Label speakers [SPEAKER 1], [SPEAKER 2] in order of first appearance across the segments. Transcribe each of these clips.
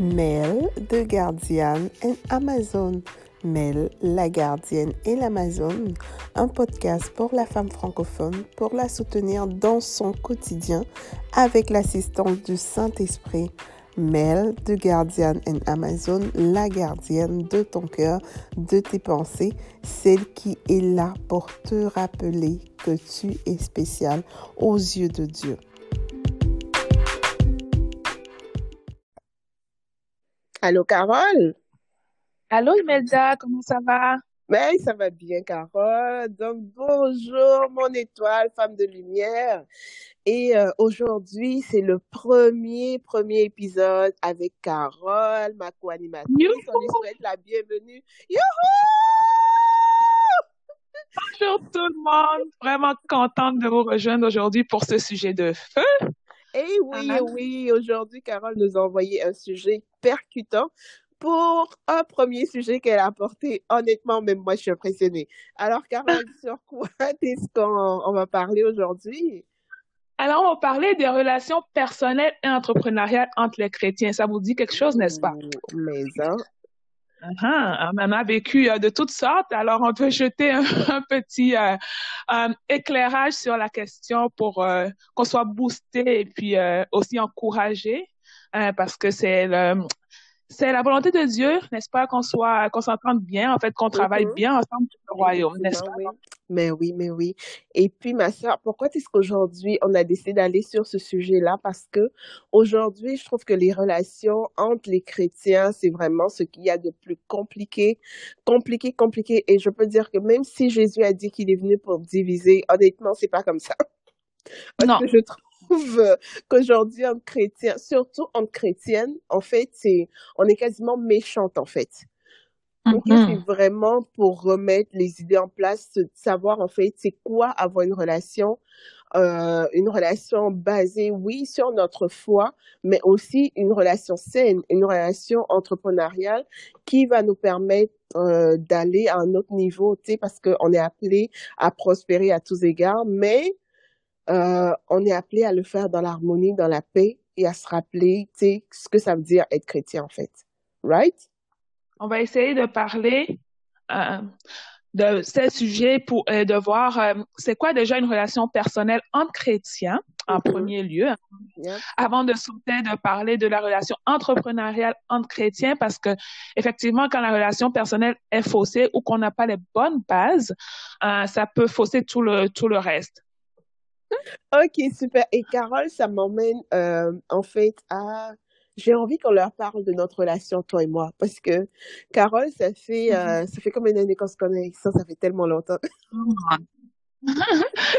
[SPEAKER 1] Mel de Guardian et Amazon. Mel, la gardienne et l'Amazon, un podcast pour la femme francophone pour la soutenir dans son quotidien avec l'assistance du Saint-Esprit. Mel de Guardian et Amazon, la gardienne de ton cœur, de tes pensées, celle qui est là pour te rappeler que tu es spécial aux yeux de Dieu. Allô, Carole?
[SPEAKER 2] Allô, Imelda, comment ça va?
[SPEAKER 1] Ben, ça va bien, Carole. Donc, bonjour, mon étoile, femme de lumière. Et euh, aujourd'hui, c'est le premier, premier épisode avec Carole, ma co-animatrice. On lui souhaite la bienvenue. Youhou!
[SPEAKER 2] Bonjour tout le monde. Vraiment contente de vous rejoindre aujourd'hui pour ce sujet de feu.
[SPEAKER 1] Eh oui, eh oui, aujourd'hui, Carole nous a envoyé un sujet percutant pour un premier sujet qu'elle a apporté. Honnêtement, même moi, je suis impressionnée. Alors, Carole, sur quoi est-ce qu'on va parler aujourd'hui?
[SPEAKER 2] Alors, on va parler des relations personnelles et entrepreneuriales entre les chrétiens. Ça vous dit quelque chose, n'est-ce pas?
[SPEAKER 1] Mais ça.
[SPEAKER 2] Uh-huh. On en a vécu euh, de toutes sortes. Alors, on peut jeter un, petit euh, éclairage sur la question pour euh, qu'on soit boosté et puis aussi encouragé, parce que c'est c'est la volonté de Dieu, n'est-ce pas, qu'on soit, qu'on s'entende bien, en fait, qu'on travaille mm-hmm. bien ensemble pour le royaume, n'est-ce pas?
[SPEAKER 1] Mais oui, mais oui. Et puis, ma soeur, pourquoi est-ce qu'aujourd'hui, on a décidé d'aller sur ce sujet-là? Parce que aujourd'hui, je trouve que les relations entre les chrétiens, c'est vraiment ce qu'il y a de plus compliqué, compliqué, compliqué. Et je peux dire que même si Jésus a dit qu'il est venu pour diviser, honnêtement, c'est pas comme ça.
[SPEAKER 2] non.
[SPEAKER 1] je trouve trouve qu'aujourd'hui, entre chrétiens, surtout entre chrétiennes, en fait, c'est, on est quasiment méchante, en fait. Donc, c'est mm-hmm. vraiment pour remettre les idées en place, savoir, en fait, c'est quoi avoir une relation, euh, une relation basée, oui, sur notre foi, mais aussi une relation saine, une relation entrepreneuriale qui va nous permettre euh, d'aller à un autre niveau, tu sais, parce qu'on est appelé à prospérer à tous égards, mais euh, on est appelé à le faire dans l'harmonie, dans la paix et à se rappeler, ce que ça veut dire être chrétien en fait. Right?
[SPEAKER 2] On va essayer de parler euh, de ces sujets pour euh, de voir c'est quoi déjà une relation personnelle entre chrétiens en mm-hmm. premier lieu, avant de sauter de parler de la relation entrepreneuriale entre chrétiens, parce que effectivement, quand la relation personnelle est faussée ou qu'on n'a pas les bonnes bases, ça peut fausser tout le tout le reste.
[SPEAKER 1] Ok, super. Et Carole, ça m'emmène euh, en fait à... J'ai envie qu'on leur parle de notre relation, toi et moi, parce que Carole, ça fait, euh, ça fait combien d'années qu'on se connaît? Ça, ça fait tellement longtemps.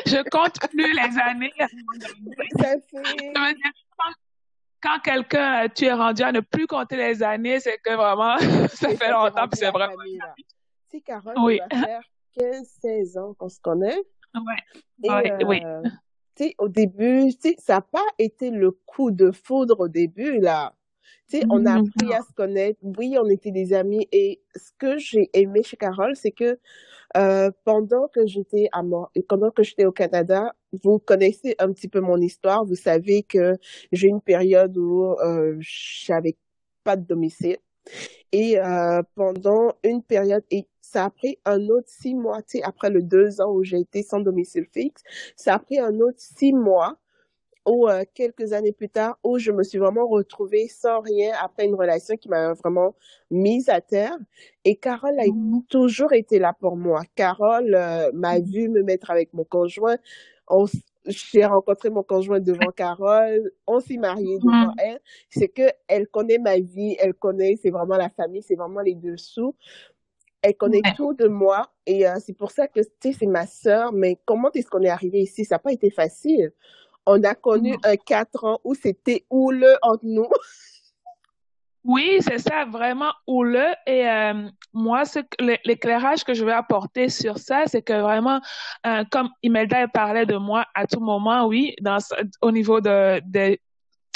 [SPEAKER 2] Je compte plus les années.
[SPEAKER 1] Ça fait...
[SPEAKER 2] quand quelqu'un, tu es rendu à ne plus compter les années, c'est que vraiment, ça fait longtemps, puis c'est vraiment... Tu
[SPEAKER 1] sais, Carole, oui. ça va faire 15-16 ans qu'on se connaît.
[SPEAKER 2] Ouais. oui. Euh,
[SPEAKER 1] au début, ça n'a pas été le coup de foudre au début, là. sais, on a appris à se connaître. Oui, on était des amis. Et ce que j'ai aimé chez Carole, c'est que euh, pendant que j'étais à pendant que j'étais au Canada, vous connaissez un petit peu mon histoire. Vous savez que j'ai une période où euh, j'avais pas de domicile. Et euh, pendant une période, et ça a pris un autre six mois, tu sais, après le deux ans où j'ai été sans domicile fixe, ça a pris un autre six mois ou euh, quelques années plus tard où je me suis vraiment retrouvée sans rien après une relation qui m'a vraiment mise à terre. Et Carole a mmh toujours été là pour moi. Carole euh, m'a mmh vu me mettre avec mon conjoint. J'ai rencontré mon conjoint devant Carole, on s'est marié mmh devant elle. C'est que elle connaît ma vie, elle connaît, c'est vraiment la famille, c'est vraiment les dessous. Elle connaît tout de moi et euh, c'est pour ça que, tu sais, c'est ma sœur, mais comment est-ce qu'on est arrivé ici? Ça n'a pas été facile. On a connu un quatre ans où c'était houleux entre nous.
[SPEAKER 2] Oui, c'est ça, vraiment houleux. Et euh, moi, l'éclairage que je vais apporter sur ça, c'est que vraiment, euh, comme Imelda parlait de moi à tout moment, oui, dans, au niveau de, de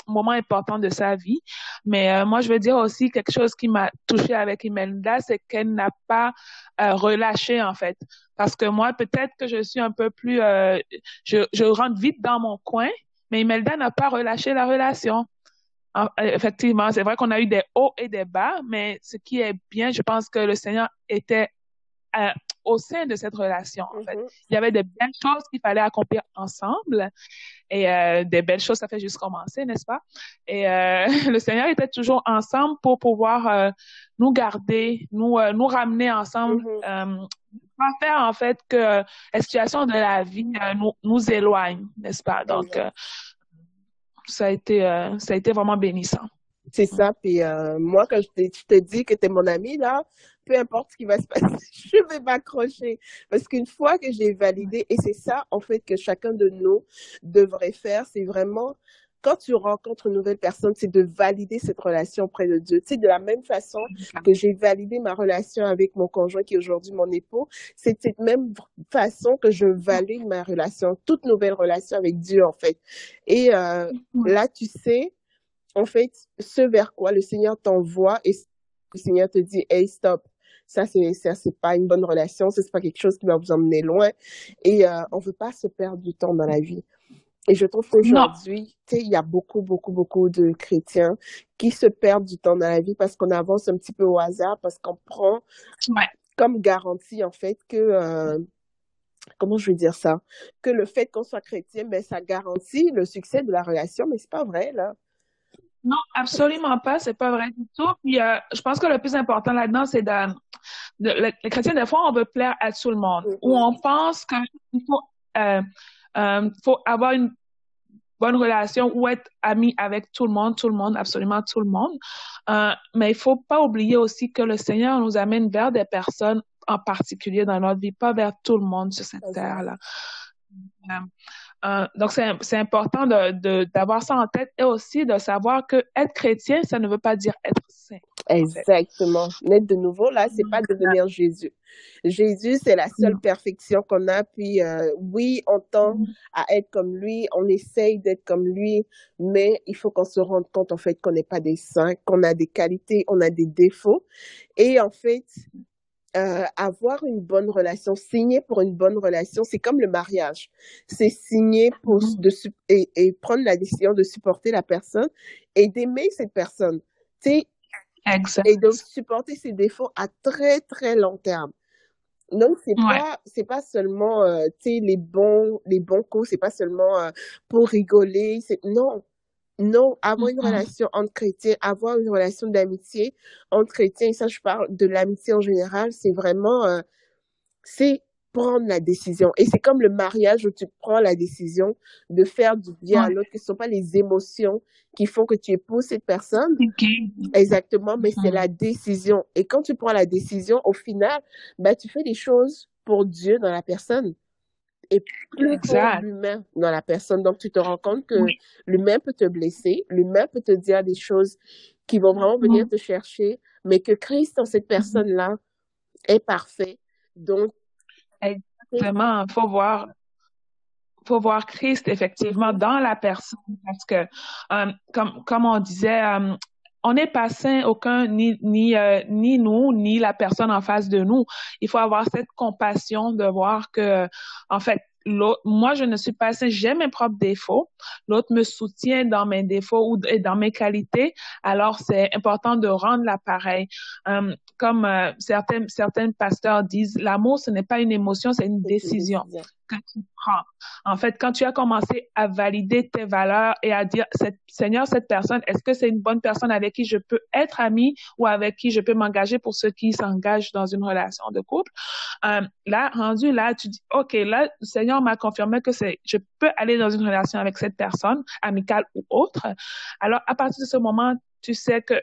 [SPEAKER 2] moment important de sa vie. Mais euh, moi, je veux dire aussi quelque chose qui m'a touchée avec Imelda, c'est qu'elle n'a pas euh, relâché en fait. Parce que moi, peut-être que je suis un peu plus, euh, je, je rentre vite dans mon coin, mais Imelda n'a pas relâché la relation. Effectivement, c'est vrai qu'on a eu des hauts et des bas, mais ce qui est bien, je pense que le Seigneur était euh, au sein de cette relation. En fait. Mm-hmm. Il y avait des belles choses qu'il fallait accomplir ensemble et euh, des belles choses, ça fait juste commencer, n'est-ce pas? Et euh, le Seigneur était toujours ensemble pour pouvoir euh, nous garder, nous euh, nous ramener ensemble, mm-hmm. pas faire en fait que la situation de la vie nous, nous éloigne, n'est-ce pas? Donc ça a été ça a été vraiment bénissant.
[SPEAKER 1] C'est ça. Puis moi, quand je te dis que tu es mon ami, là, peu importe ce qui va se passer, je vais m'accrocher. Parce qu'une fois que j'ai validé, et c'est ça, en fait, que chacun de nous devrait faire, c'est vraiment, quand tu rencontres une nouvelle personne, c'est de valider cette relation auprès de Dieu. Tu sais, de la même façon que j'ai validé ma relation avec mon conjoint qui est aujourd'hui mon époux, c'est de cette même façon que je valide ma relation, toute nouvelle relation avec Dieu, en fait. Et euh, là, tu sais, en fait, ce vers quoi le Seigneur t'envoie et le Seigneur te dit, hey, stop, ça c'est ça c'est pas une bonne relation, c'est pas quelque chose qui va vous emmener loin et euh, on veut pas se perdre du temps dans la vie. Et je trouve qu'aujourd'hui, il y a beaucoup, beaucoup, beaucoup de chrétiens qui se perdent du temps dans la vie parce qu'on avance un petit peu au hasard, parce qu'on prend comme garantie, en fait, que, euh, comment je veux dire ça, que le fait qu'on soit chrétien, ben, ça garantit le succès de la relation, mais c'est pas vrai, là.
[SPEAKER 2] Non, absolument pas. C'est pas vrai du tout. Puis, euh, je pense que le plus important là-dedans, c'est de, les chrétiens, des fois, on veut plaire à tout le monde. Ou on pense qu'il faut, euh, euh, faut avoir une bonne relation ou être ami avec tout le monde, tout le monde, absolument tout le monde. Euh, mais il faut pas oublier aussi que le Seigneur nous amène vers des personnes en particulier dans notre vie, pas vers tout le monde sur cette terre-là. Euh, euh, donc, c'est important d'avoir de, ça en tête et aussi de savoir que être chrétien, ça ne veut pas dire être saint.
[SPEAKER 1] Exactement. Naître de nouveau, là, c'est pas devenir Jésus. Jésus, c'est la seule perfection qu'on a. Puis, euh, oui, on tend mm-hmm. à être comme lui, on essaye d'être comme lui, mais il faut qu'on se rende compte, en fait, qu'on n'est pas des saints, qu'on a des qualités, on a des défauts. Et en fait, euh, avoir une bonne relation, signer pour une bonne relation, c'est comme le mariage. C'est signer pour mm-hmm. de, et, et, prendre la décision de supporter la personne et d'aimer cette personne. Et de supporter ses défauts à très, très long terme. Donc, c'est pas, c'est pas seulement, euh, tu sais, les bons, les bons coups, c'est pas seulement euh, pour rigoler. C'est, non, non, avoir une relation entre chrétiens, avoir une relation d'amitié entre chrétiens, et ça je parle de l'amitié en général, c'est vraiment, euh, c'est prendre la décision. Et c'est comme le mariage où tu prends la décision de faire du bien à l'autre, que ce ne sont pas les émotions qui font que tu épouses cette personne. Exactement, mais c'est la décision. Et quand tu prends la décision, au final, bah, tu fais des choses pour Dieu dans la personne et plus l'humain dans la personne. Donc, tu te rends compte que l'humain peut te blesser, l'humain peut te dire des choses qui vont vraiment venir te chercher, mais que Christ dans cette personne-là est parfait. Donc,
[SPEAKER 2] exactement, faut voir faut voir Christ effectivement dans la personne parce que euh, comme comme on disait euh, on n'est pas saint aucun ni ni euh, ni nous ni la personne en face de nous. Il faut avoir cette compassion de voir que en fait moi, je ne suis pas saint, j'ai mes propres défauts. L'autre me soutient dans mes défauts ou dans mes qualités. Alors, c'est important de rendre l'appareil. Euh, comme euh, certains, certains pasteurs disent, l'amour, ce n'est pas une émotion, c'est une décision que tu prends. En fait, quand tu as commencé à valider tes valeurs et à dire, Seigneur, cette personne, est-ce que c'est une bonne personne avec qui je peux être ami ou avec qui je peux m'engager pour ceux qui s'engagent dans une relation de couple? Euh, là, rendu là, tu dis, OK, là, le Seigneur m'a confirmé que c'est, je peux aller dans une relation avec cette personne, amicale ou autre. Alors, à partir de ce moment, tu sais que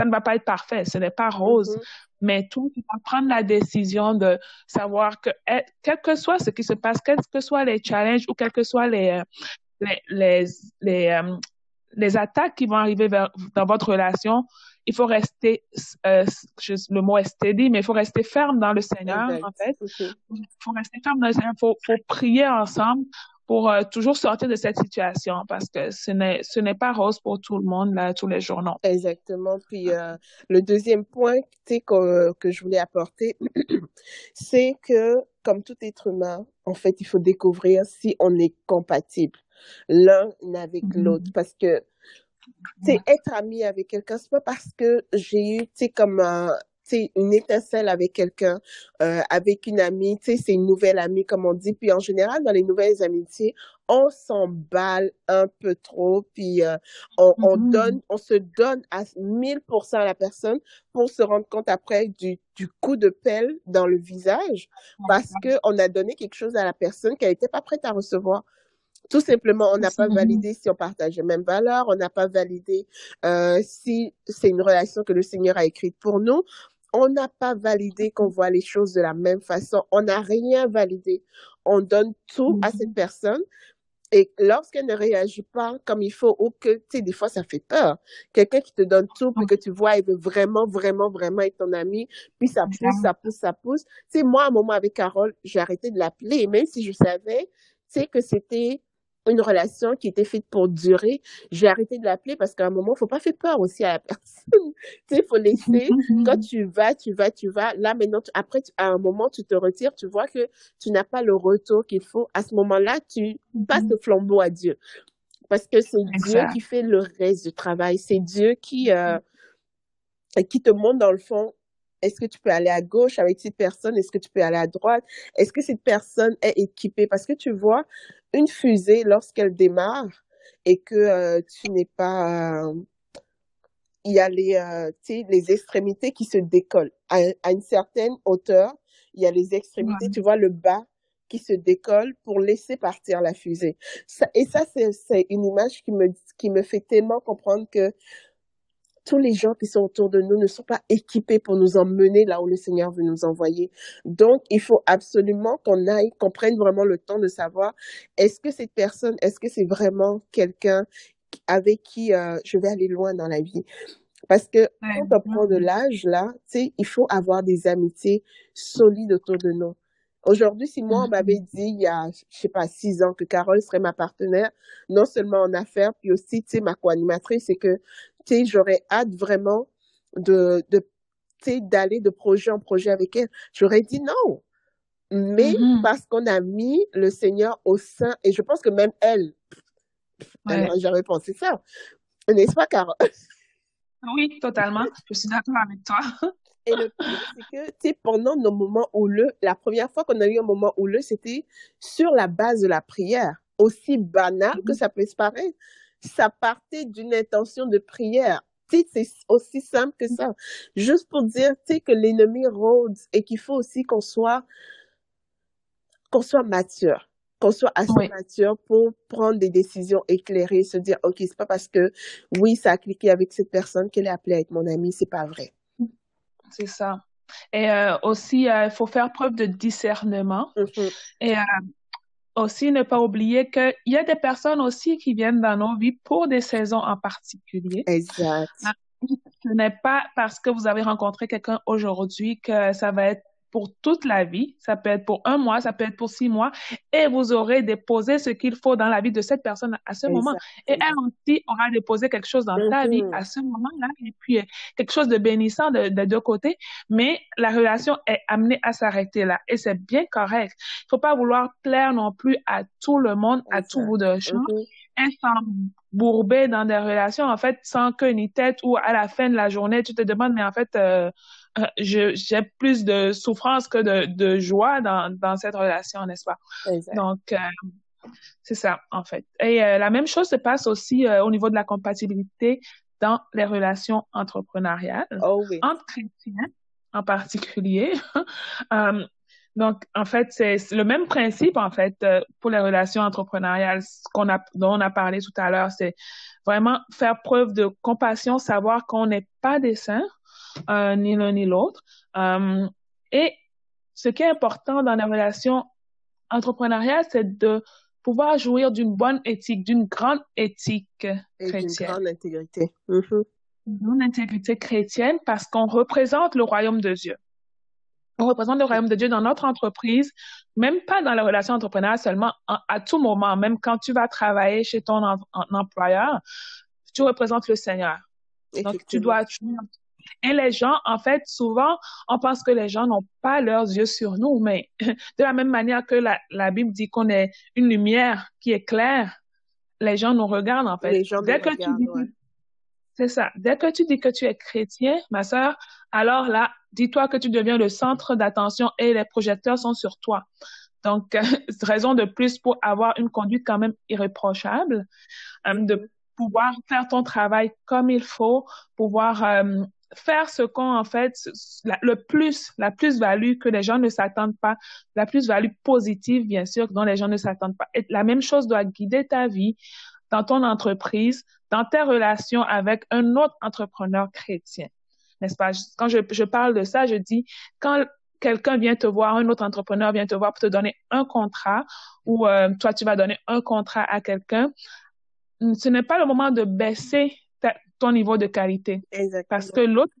[SPEAKER 2] ça ne va pas être parfait, ce n'est pas rose, mm-hmm mais tout, tu vas prendre la décision de savoir que, eh, quel que soit ce qui se passe, quels que soient les challenges ou quels que soient les, euh, les, les, les, euh, les attaques qui vont arriver vers, dans votre relation, il faut rester, euh, le mot est steady, mais il faut rester ferme dans le Seigneur, en fait. Il faut rester ferme dans le Seigneur, il faut, faut prier ensemble pour euh, toujours sortir de cette situation parce que ce n'est ce n'est pas rose pour tout le monde là tous les jours non.
[SPEAKER 1] Exactement. Puis euh, le deuxième point que que je voulais apporter c'est que comme tout être humain en fait il faut découvrir si on est compatible l'un avec mm-hmm. l'autre parce que sais, être ami avec quelqu'un, c'est pas parce que j'ai eu, tu sais, comme un, une étincelle avec quelqu'un, euh, avec une amie, tu sais, c'est une nouvelle amie, comme on dit. Puis en général, dans les nouvelles amitiés, on s'emballe un peu trop, puis euh, on, on mm-hmm. donne, on se donne à 1000% à la personne pour se rendre compte après du, du coup de pelle dans le visage parce que on a donné quelque chose à la personne qu'elle n'était pas prête à recevoir. Tout simplement, on n'a pas validé si on partage les mêmes valeurs, on n'a pas validé euh, si c'est une relation que le Seigneur a écrite pour nous on n'a pas validé qu'on voit les choses de la même façon. On n'a rien validé. On donne tout à cette mhm. personne. Et lorsqu'elle ne réagit pas comme il faut, ou que, tu sais, des fois, ça fait peur. Quelqu'un qui te donne tout, puis que tu vois, il veut vraiment, vraiment, vraiment être ton ami, puis ça pousse, ça pousse, ça pousse. Tu sais, moi, à un moment avec Carole, j'ai arrêté de l'appeler, même si je savais, tu sais, que c'était une relation qui était faite pour durer, j'ai arrêté de l'appeler parce qu'à un moment, il faut pas faire peur aussi à la personne. tu sais, faut laisser. Quand tu vas, tu vas, tu vas. Là, maintenant, après, à un moment, tu te retires, tu vois que tu n'as pas le retour qu'il faut. À ce moment-là, tu passes le flambeau à Dieu. Parce que c'est Dieu qui fait le reste du travail. C'est Dieu qui, euh, qui te montre dans le fond est-ce que tu peux aller à gauche avec cette personne? Est-ce que tu peux aller à droite? Est-ce que cette personne est équipée? Parce que tu vois, une fusée, lorsqu'elle démarre et que euh, tu n'es pas... Euh, il y a les, euh, les extrémités qui se décollent. À, une certaine hauteur, il y a les extrémités, tu vois, le bas qui se décolle pour laisser partir la fusée. et ça, c'est une image qui me, qui me fait tellement comprendre que tous les gens qui sont autour de nous ne sont pas équipés pour nous emmener là où le Seigneur veut nous envoyer. Donc, il faut absolument qu'on aille, qu'on prenne vraiment le temps de savoir est-ce que cette personne, est-ce que c'est vraiment quelqu'un avec qui euh, je vais aller loin dans la vie? Parce que quand on prend de l'âge, là, tu sais, il faut avoir des amitiés solides autour de nous. Aujourd'hui, si moi, on mm-hmm. m'avait dit il y a, je sais pas, six ans que Carole serait ma partenaire, non seulement en affaires, puis aussi, tu sais, ma co-animatrice, c'est que j'aurais hâte vraiment de, de d'aller de projet en projet avec elle. J'aurais dit non. Mais mm-hmm. parce qu'on a mis le Seigneur au sein, et je pense que même elle, j'avais pensé ça. N'est-ce pas, Carole?
[SPEAKER 2] Oui, totalement. Je suis d'accord avec toi.
[SPEAKER 1] Et le pire, c'est que, tu sais, pendant nos moments houleux, la première fois qu'on a eu un moment houleux, c'était sur la base de la prière. Aussi banal que mm-hmm. ça peut se paraître ça partait d'une intention de prière. C'est aussi simple que ça. Juste pour dire que l'ennemi rôde et qu'il faut aussi qu'on soit, qu'on soit mature qu'on soit assez mature pour prendre des décisions éclairées, se dire, OK, c'est pas parce que, oui, ça a cliqué avec cette personne qu'elle est appelée à être mon amie, c'est pas vrai.
[SPEAKER 2] C'est ça. Et euh, aussi, euh, il faut faire preuve de discernement. Mm-hmm. Et euh, aussi ne pas oublier qu'il y a des personnes aussi qui viennent dans nos vies pour des saisons en particulier.
[SPEAKER 1] Exact. Ah,
[SPEAKER 2] ce n'est pas parce que vous avez rencontré quelqu'un aujourd'hui que ça va être pour toute la vie. Ça peut être pour un mois, ça peut être pour six mois. Et vous aurez déposé ce qu'il faut dans la vie de cette personne à ce moment. Et elle aussi aura déposé quelque chose dans ta vie mm-hmm. à ce moment-là. Et puis, euh, quelque chose de bénissant de, de deux côtés. Mais la relation est amenée à s'arrêter là. Et c'est bien correct. Il faut pas vouloir plaire non plus à tout le monde, à tout bout de champ. Mm bourber dans des relations, en fait, sans queue ni tête, ou à la fin de la journée, tu te demandes, mais en fait, euh, j'ai plus de souffrance que de, de joie dans, dans cette relation, n'est-ce pas? Donc, euh, c'est ça, en fait. Et euh, la même chose se passe aussi au niveau de la compatibilité dans les relations entrepreneuriales,
[SPEAKER 1] oh, oui.
[SPEAKER 2] entre chrétiens en particulier. donc, en fait, c'est le même principe, en fait, pour les relations entrepreneuriales qu'on a, dont on a parlé tout à l'heure. C'est vraiment faire preuve de compassion, savoir qu'on n'est pas des saints, euh, ni l'un ni l'autre. Euh, et ce qui est important dans la relation entrepreneuriale, c'est de pouvoir jouir d'une bonne éthique, d'une grande éthique chrétienne. D'une
[SPEAKER 1] grande intégrité. Mm-hmm.
[SPEAKER 2] Une grande intégrité chrétienne parce qu'on représente le royaume de Dieu. On représente le royaume de Dieu dans notre entreprise, même pas dans la relation entrepreneuriale seulement, à, tout moment, même quand tu vas travailler chez ton employeur, tu représentes le Seigneur. Donc, tu dois, et les gens, en fait, souvent, on pense que les gens n'ont pas leurs yeux sur nous, mais de la même manière que la, la Bible dit qu'on est une lumière qui est claire, les gens nous regardent, en fait.
[SPEAKER 1] Les gens
[SPEAKER 2] dès
[SPEAKER 1] que
[SPEAKER 2] tu C'est ça. Dès que tu dis que tu es chrétien, ma sœur, alors là, dis-toi que tu deviens le centre d'attention et les projecteurs sont sur toi. Donc, raison de plus pour avoir une conduite quand même irréprochable, euh, de pouvoir faire ton travail comme il faut, pouvoir euh, faire ce qu'on en fait le plus la plus-value que les gens ne s'attendent pas la plus-value positive bien sûr dont les gens ne s'attendent pas. Et la même chose doit guider ta vie dans ton entreprise dans tes relations avec un autre entrepreneur chrétien. N'est-ce pas? Quand je, je parle de ça je dis quand quelqu'un vient te voir, un autre entrepreneur vient te voir pour te donner un contrat ou euh, toi tu vas donner un contrat à quelqu'un, ce n'est pas le moment de baisser ton niveau de qualité.
[SPEAKER 1] Exactement.
[SPEAKER 2] Parce que l'autre,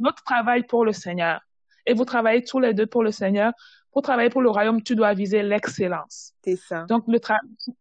[SPEAKER 2] l'autre travaille pour le Seigneur. Et vous travaillez tous les deux pour le Seigneur. Pour travailler pour le royaume, tu dois viser l'excellence.
[SPEAKER 1] C'est ça.
[SPEAKER 2] Donc, le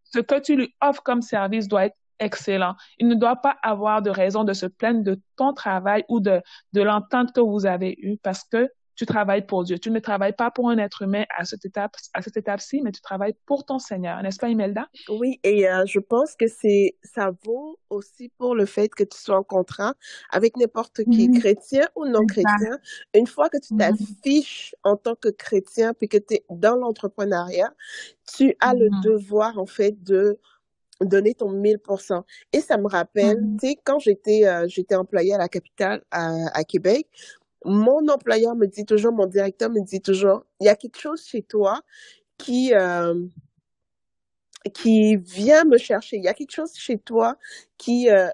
[SPEAKER 2] ce que tu lui offres comme service doit être excellent. Il ne doit pas avoir de raison de se plaindre de ton travail ou de, de l'entente que vous avez eue parce que tu travailles pour Dieu. Tu ne travailles pas pour un être humain à cette étape, à cette étape-ci, mais tu travailles pour ton Seigneur, n'est-ce pas, Imelda?
[SPEAKER 1] Oui, et euh, je pense que c'est, ça vaut aussi pour le fait que tu sois en contrat avec n'importe qui,
[SPEAKER 2] Mhm.
[SPEAKER 1] chrétien ou non chrétien. Une fois que tu
[SPEAKER 2] Mhm.
[SPEAKER 1] t'affiches en tant que chrétien puis que tu es dans l'entrepreneuriat, tu as le
[SPEAKER 2] Mhm.
[SPEAKER 1] devoir, en fait, de donner ton 1000%. Et ça me rappelle, tu sais, quand j'étais euh, j'étais employée à la capitale à, à Québec, mon employeur me dit toujours, mon directeur me dit toujours, il y a quelque chose chez toi qui euh, qui vient me chercher. Il y a quelque chose chez toi qui euh,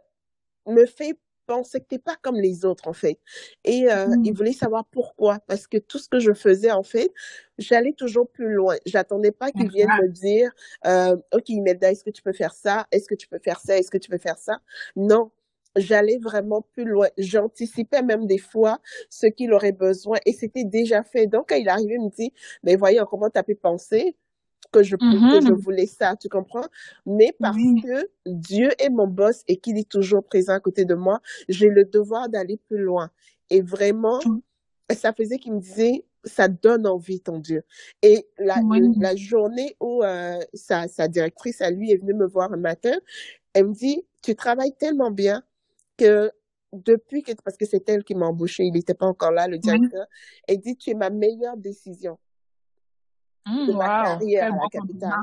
[SPEAKER 1] me fait penser que t'es pas comme les autres en fait. Et euh,
[SPEAKER 2] Mhm.
[SPEAKER 1] il voulait savoir pourquoi, parce que tout ce que je faisais en fait, j'allais toujours plus loin. J'attendais pas qu'il vienne me dire, euh, ok Imelda, est-ce que tu peux faire ça? Est-ce que tu peux faire ça? Est-ce que tu peux faire ça Non. J'allais vraiment plus loin. J'anticipais même des fois ce qu'il aurait besoin et c'était déjà fait. Donc, quand il arrivait, il me dit, mais voyons comment tu as pu penser que je, que je
[SPEAKER 2] Mhm.
[SPEAKER 1] voulais ça, tu comprends? Mais parce
[SPEAKER 2] Oui.
[SPEAKER 1] que Dieu est mon boss et qu'il est toujours présent à côté de moi, j'ai le devoir d'aller plus loin. Et vraiment, ça faisait qu'il me disait, ça donne envie, ton Dieu. Et la,
[SPEAKER 2] Oui.
[SPEAKER 1] la journée où euh, sa, sa directrice, à lui, est venue me voir un matin, elle me dit, tu travailles tellement bien que depuis que, parce que c'est elle qui m'a embauché, il n'était pas encore là, le
[SPEAKER 2] Oui.
[SPEAKER 1] directeur, elle dit, tu es ma meilleure décision
[SPEAKER 2] Mm,
[SPEAKER 1] de ma
[SPEAKER 2] wow.
[SPEAKER 1] carrière à la capitale.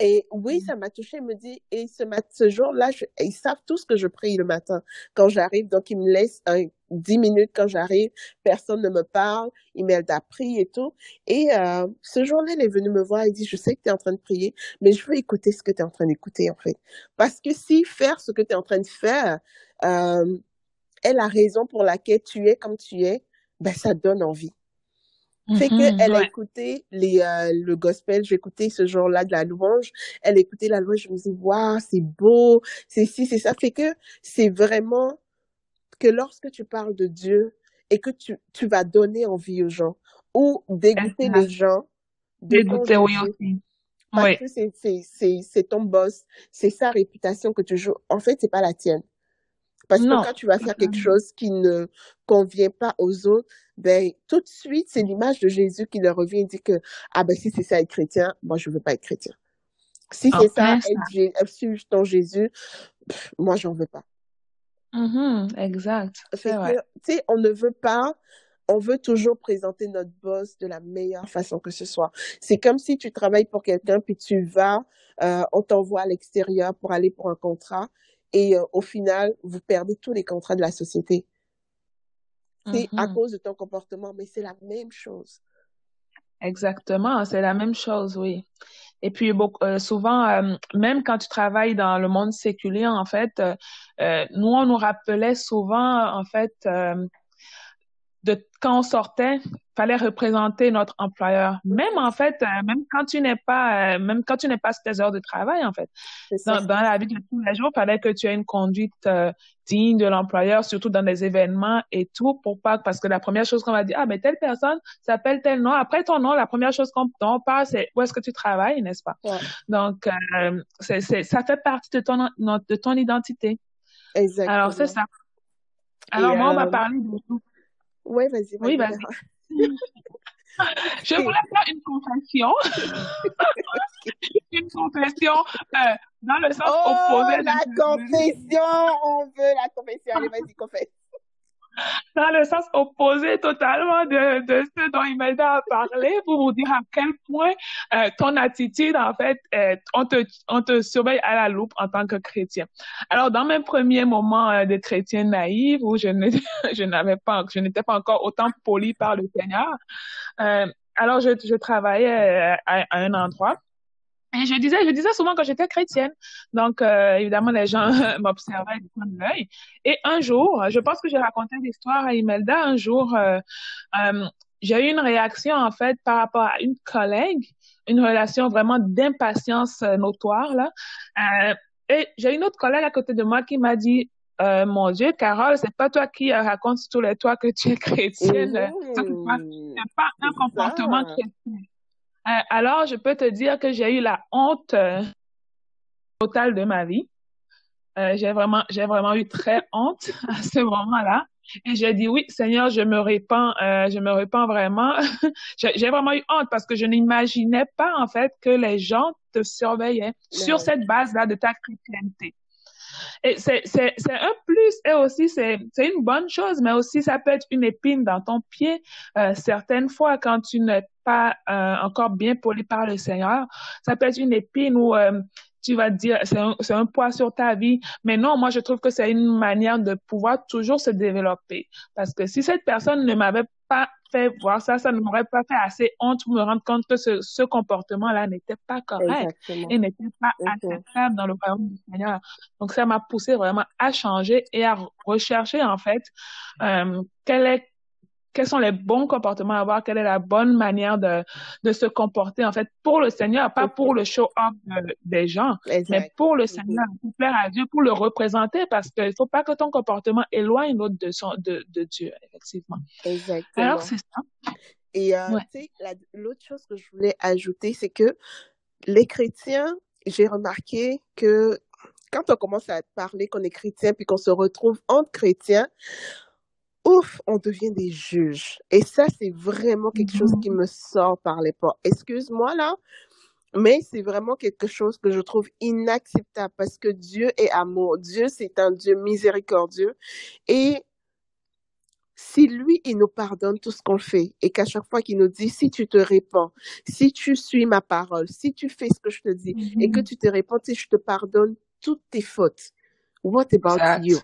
[SPEAKER 1] Et oui, ça m'a touchée. Elle me dit, et ce, mat ce jour-là, ils savent tous que je prie le matin quand j'arrive. Donc, ils me laissent un, 10 minutes quand j'arrive. Personne ne me parle. Ils m'aident à prier et tout. Et euh, ce jour-là, elle est venue me voir et dit, je sais que tu es en train de prier, mais je veux écouter ce que tu es en train d'écouter, en fait. Parce que si faire ce que tu es en train de faire euh, est la raison pour laquelle tu es comme tu es, ben, ça donne envie. Fait
[SPEAKER 2] Mhm.
[SPEAKER 1] qu'elle a écouté les, euh, le gospel, j'ai écouté ce jour-là de la louange, elle a écouté la louange, je me dis, waouh, c'est beau, c'est ci, c'est ça. Fait que c'est vraiment que lorsque tu parles de Dieu et que tu, tu vas donner envie aux gens ou dégoûter les gens
[SPEAKER 2] Dégoûté, oui, aussi.
[SPEAKER 1] parce
[SPEAKER 2] Oui.
[SPEAKER 1] que c'est, c'est, c'est, c'est ton boss, c'est sa réputation que tu joues. En fait, c'est pas la tienne. Parce que quand tu vas faire quelque chose qui ne convient pas aux autres, ben, tout de suite, c'est l'image de Jésus qui leur revient et dit que, ah ben, si c'est ça être chrétien, moi, je veux pas être chrétien. Si c'est ça, être, ton Jésus, pff, moi, j'en veux pas.
[SPEAKER 2] Mhm. Exact. C'est
[SPEAKER 1] tu sais, on ne veut pas, on veut toujours présenter notre boss de la meilleure façon que ce soit. C'est comme si tu travailles pour quelqu'un, puis tu vas, euh, on t'envoie à l'extérieur pour aller pour un contrat, et euh, au final, vous perdez tous les contrats de la société. C'est à
[SPEAKER 2] Mhm.
[SPEAKER 1] cause de ton comportement, mais c'est la même chose.
[SPEAKER 2] Exactement, c'est la même chose, oui. Et puis beaucoup, euh, souvent, euh, même quand tu travailles dans le monde séculier, en fait, euh, nous on nous rappelait souvent, en fait, de quand on sortait, fallait représenter notre employeur. Même en fait, euh, même quand tu n'es pas, euh, même quand tu n'es pas sur tes heures de travail, en fait, dans, dans la vie de tous les jours, fallait que tu aies une conduite euh, digne de l'employeur, surtout dans les événements et tout, pour pas parce que la première chose qu'on va dire, ah mais telle personne s'appelle tel nom. Après ton nom, la première chose qu'on on parle, c'est où est-ce que tu travailles, n'est-ce pas?
[SPEAKER 1] Ouais,
[SPEAKER 2] Donc, euh, c'est, c'est, ça fait partie de ton de ton identité. Alors c'est
[SPEAKER 1] exactement.
[SPEAKER 2] ça. Alors
[SPEAKER 1] Et,
[SPEAKER 2] moi, on va parler de tout.
[SPEAKER 1] Ouais, vas-y,
[SPEAKER 2] Oui,
[SPEAKER 1] vas-y.
[SPEAKER 2] vas-y.
[SPEAKER 1] Léa.
[SPEAKER 2] Je voulais faire une confession. une confession. Euh, dans le sens
[SPEAKER 1] oh,
[SPEAKER 2] opposé.
[SPEAKER 1] la confession! On veut la confession. Allez, vas-y, confesse
[SPEAKER 2] dans le sens opposé totalement de, de ce dont Imelda a parlé pour vous dire à quel point euh, ton attitude, en fait, euh, on, te, on te surveille à la loupe en tant que chrétien. Alors, dans mes premiers moments euh, de chrétien naïf, où je n'avais pas, je n'étais pas encore autant poli par le Seigneur, euh, alors je, je travaillais à, à un endroit et je disais, je disais souvent que j'étais chrétienne. Donc, euh, évidemment, les gens m'observaient du coin de l'œil. Et un jour, je pense que j'ai raconté l'histoire à Imelda. Un jour, euh, euh, j'ai eu une réaction, en fait, par rapport à une collègue, une relation vraiment d'impatience notoire, là. et j'ai une autre collègue à côté de moi qui m'a dit, mon Dieu, Carole, c'est pas toi qui racontes tous les toits que tu es chrétienne. Mmh, c'est pas un comportement chrétien. Euh, alors, je peux te dire que j'ai eu la honte euh, totale de ma vie. Euh, j'ai vraiment, j'ai vraiment eu très honte à ce moment-là. Et j'ai dit oui, Seigneur, je me répands, je me répands vraiment. j'ai vraiment eu honte parce que je n'imaginais pas en fait que les gens te surveillaient sur cette base-là de ta chrétienté. Et c'est, un plus et aussi c'est, une bonne chose, mais aussi ça peut être une épine dans ton pied euh, certaines fois quand tu n'es pas euh, encore bien poli par le Seigneur. Ça peut être une épine où euh, tu vas dire c'est un, un poids sur ta vie. Mais non, moi je trouve que c'est une manière de pouvoir toujours se développer. Parce que si cette personne ne m'avait pas fait voir ça, ça ne m'aurait pas fait assez honte pour me rendre compte que ce, ce comportement-là n'était pas correct et n'était pas acceptable dans le royaume du Seigneur. Donc, ça m'a poussé vraiment à changer et à rechercher, en fait, euh, quelle est quels sont les bons comportements à avoir, quelle est la bonne manière de, de se comporter, en fait, pour le Seigneur, pas pour le show-off des gens, mais pour le Seigneur, pour plaire à Dieu, pour le représenter, parce qu'il ne faut pas que ton comportement éloigne l'autre de, son, de, de Dieu, effectivement.
[SPEAKER 1] Exactement.
[SPEAKER 2] Alors, c'est ça.
[SPEAKER 1] Et euh, tu sais, l'autre chose que je voulais ajouter, c'est que les chrétiens, j'ai remarqué que quand on commence à parler qu'on est chrétien, puis qu'on se retrouve entre chrétiens, ouf, on devient des juges. Et ça, c'est vraiment quelque chose qui me sort par les portes. Excuse-moi là, mais c'est vraiment quelque chose que je trouve inacceptable parce que Dieu est amour. Dieu, c'est un Dieu miséricordieux. Et si lui, il nous pardonne tout ce qu'on fait et qu'à chaque fois qu'il nous dit, si tu te répands, si tu suis ma parole, si tu fais ce que je te dis et que tu te répands, si je te pardonne toutes tes fautes. What about you?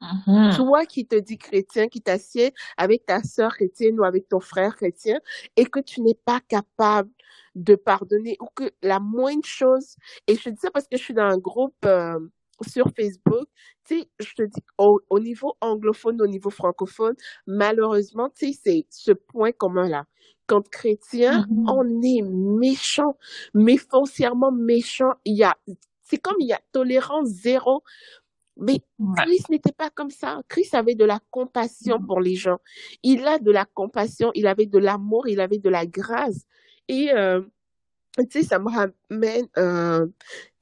[SPEAKER 1] Mm-hmm. Toi qui te dis chrétien, qui t'assieds avec ta sœur chrétienne ou avec ton frère chrétien et que tu n'es pas capable de pardonner ou que la moindre chose, et je te dis ça parce que je suis dans un groupe euh, sur Facebook, tu sais, je te dis, au, niveau anglophone, au niveau francophone, malheureusement, tu sais, c'est ce point commun-là. Quand chrétien, mm-hmm. on est méchant, mais foncièrement méchant. Il y a, c'est comme il y a tolérance zéro mais Christ n'était pas comme ça. Christ avait de la compassion pour les gens. Il a de la compassion, il avait de l'amour, il avait de la grâce. Et, euh, tu sais, ça me ramène, euh,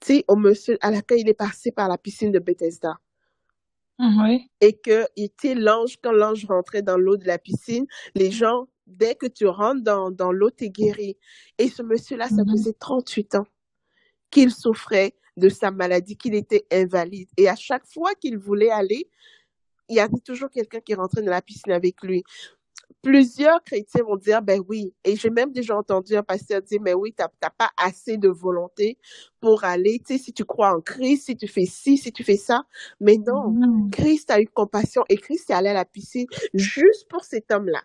[SPEAKER 1] tu sais, au monsieur à laquelle il est passé par la piscine de Bethesda.
[SPEAKER 2] Oui.
[SPEAKER 1] Et que, était l'ange, quand l'ange rentrait dans l'eau de la piscine, les gens, dès que tu rentres dans, dans l'eau, t'es guéri. Et ce monsieur-là, ça mm-hmm. faisait 38 ans qu'il souffrait de sa maladie, qu'il était invalide. Et à chaque fois qu'il voulait aller, il y avait toujours quelqu'un qui rentrait dans la piscine avec lui. Plusieurs chrétiens vont dire, ben oui, et j'ai même déjà entendu un pasteur dire, mais oui, t'as pas assez de volonté pour aller, tu sais, si tu crois en Christ, si tu fais ci, si tu fais ça. Mais non. Christ a eu compassion et Christ est allé à la piscine juste pour cet homme-là.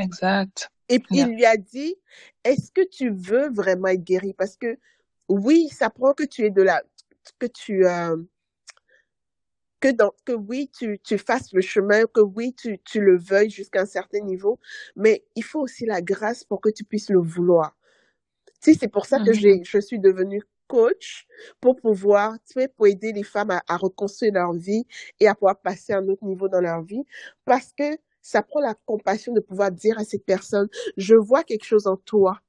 [SPEAKER 2] Exact.
[SPEAKER 1] Et puis il lui a dit, est-ce que tu veux vraiment être guéri? Parce que oui, ça prend que tu es de la, que tu, euh, que dans, que oui, tu, tu fasses le chemin, que oui, tu, tu le veuilles jusqu'à un certain niveau, mais il faut aussi la grâce pour que tu puisses le vouloir. Tu sais, c'est pour ça que mmh j'ai, je suis devenue coach pour pouvoir, tu sais, pour aider les femmes à, à, reconstruire leur vie et à pouvoir passer à un autre niveau dans leur vie parce que ça prend la compassion de pouvoir dire à cette personne, je vois quelque chose en toi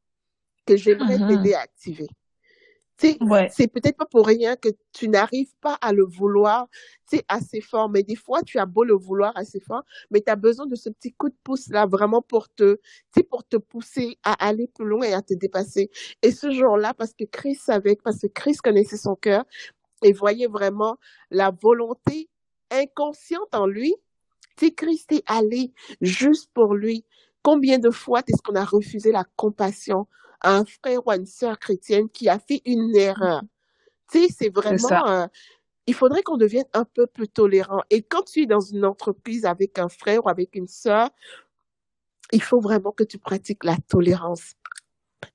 [SPEAKER 1] que j'aimerais mmh t'aider à activer. Ouais. C'est peut-être pas pour rien que tu n'arrives pas à le vouloir assez fort. Mais des fois, tu as beau le vouloir assez fort, mais tu as besoin de ce petit coup de pouce là vraiment pour te, pour te pousser à aller plus loin et à te dépasser. Et ce jour-là, parce que Chris savait, parce que Chris connaissait son cœur et voyait vraiment la volonté inconsciente en lui, tu Christ est allé juste pour lui. Combien de fois est-ce qu'on a refusé la compassion un frère ou à une sœur chrétienne qui a fait une erreur? Tu sais, c'est vraiment... il faudrait qu'on devienne un peu plus tolérant. Et quand tu es dans une entreprise avec un frère ou avec une sœur, il faut vraiment que tu pratiques la tolérance.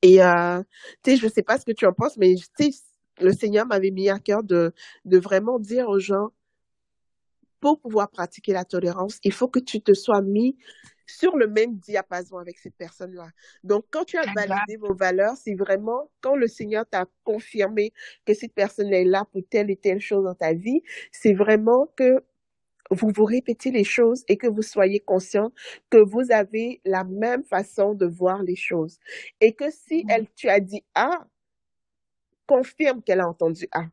[SPEAKER 1] Et euh, tu sais, je sais pas ce que tu en penses, mais tu sais, le Seigneur m'avait mis à cœur de, de vraiment dire aux gens, pour pouvoir pratiquer la tolérance, il faut que tu te sois mis sur le même diapason avec cette personne-là. Donc, quand tu as validé vos valeurs, c'est vraiment quand le Seigneur t'a confirmé que cette personne est là pour telle et telle chose dans ta vie, c'est vraiment que vous vous répétez les choses et que vous soyez conscient que vous avez la même façon de voir les choses. Et que si elle, tu as dit A, confirme qu'elle a entendu A.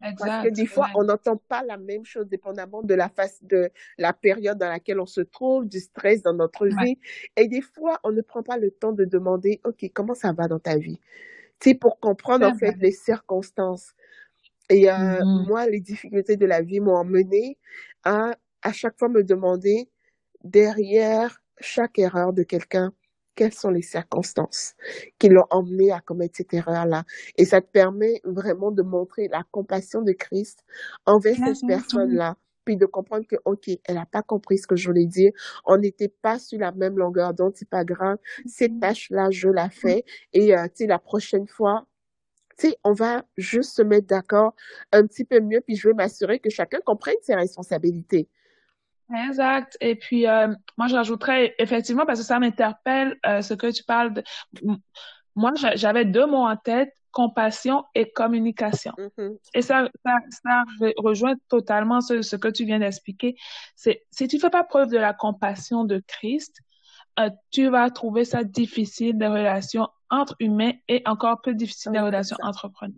[SPEAKER 1] Parce que des fois, on n'entend pas la même chose dépendamment de la face de la période dans laquelle on se trouve, du stress dans notre vie. Et des fois, on ne prend pas le temps de demander, OK, comment ça va dans ta vie? C'est pour comprendre, en fait, les circonstances. Et euh, mm-hmm. moi, les difficultés de la vie m'ont emmené à, à chaque fois me demander derrière chaque erreur de quelqu'un, quelles sont les circonstances qui l'ont emmené à commettre cette erreur-là. Et ça te permet vraiment de montrer la compassion de Christ envers cette personne-là puis de comprendre que, OK, elle n'a pas compris ce que je voulais dire. On n'était pas sur la même longueur d'onde, c'est pas grave. Cette tâche-là, je la fais. Et, euh, tu sais, la prochaine fois, on va juste se mettre d'accord un petit peu mieux, puis je vais m'assurer que chacun comprenne ses responsabilités.
[SPEAKER 2] Exact. Et puis, euh, moi, j'ajouterais effectivement, parce que ça m'interpelle euh, ce que tu parles de... Moi, j'avais deux mots en tête, compassion et communication. Mm-hmm. Et ça, ça, ça, rejoint totalement ce, ce que tu viens d'expliquer. C'est si tu fais pas preuve de la compassion de Christ, euh, tu vas trouver ça difficile des relations entre humains et encore plus difficile des relations entrepreneurs.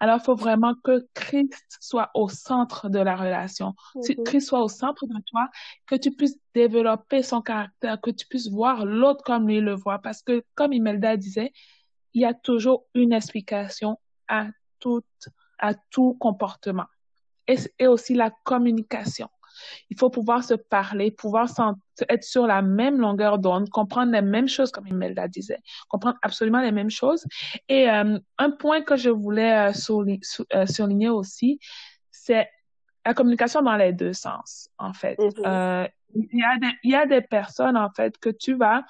[SPEAKER 2] Alors, il faut vraiment que Christ soit au centre de la relation. Si mm-hmm. Christ soit au centre de toi, que tu puisses développer son caractère, que tu puisses voir l'autre comme lui le voit. Parce que, comme Imelda disait, il y a toujours une explication à tout, à tout comportement. Et, et aussi la communication. Il faut pouvoir se parler, pouvoir être sur la même longueur d'onde, comprendre les mêmes choses, comme Imelda disait, comprendre absolument les mêmes choses. Et euh, un point que je voulais euh, euh, souligner aussi, c'est la communication dans les deux sens, en fait. Mm-hmm. il, y a des, il y a des personnes, en fait, que tu vas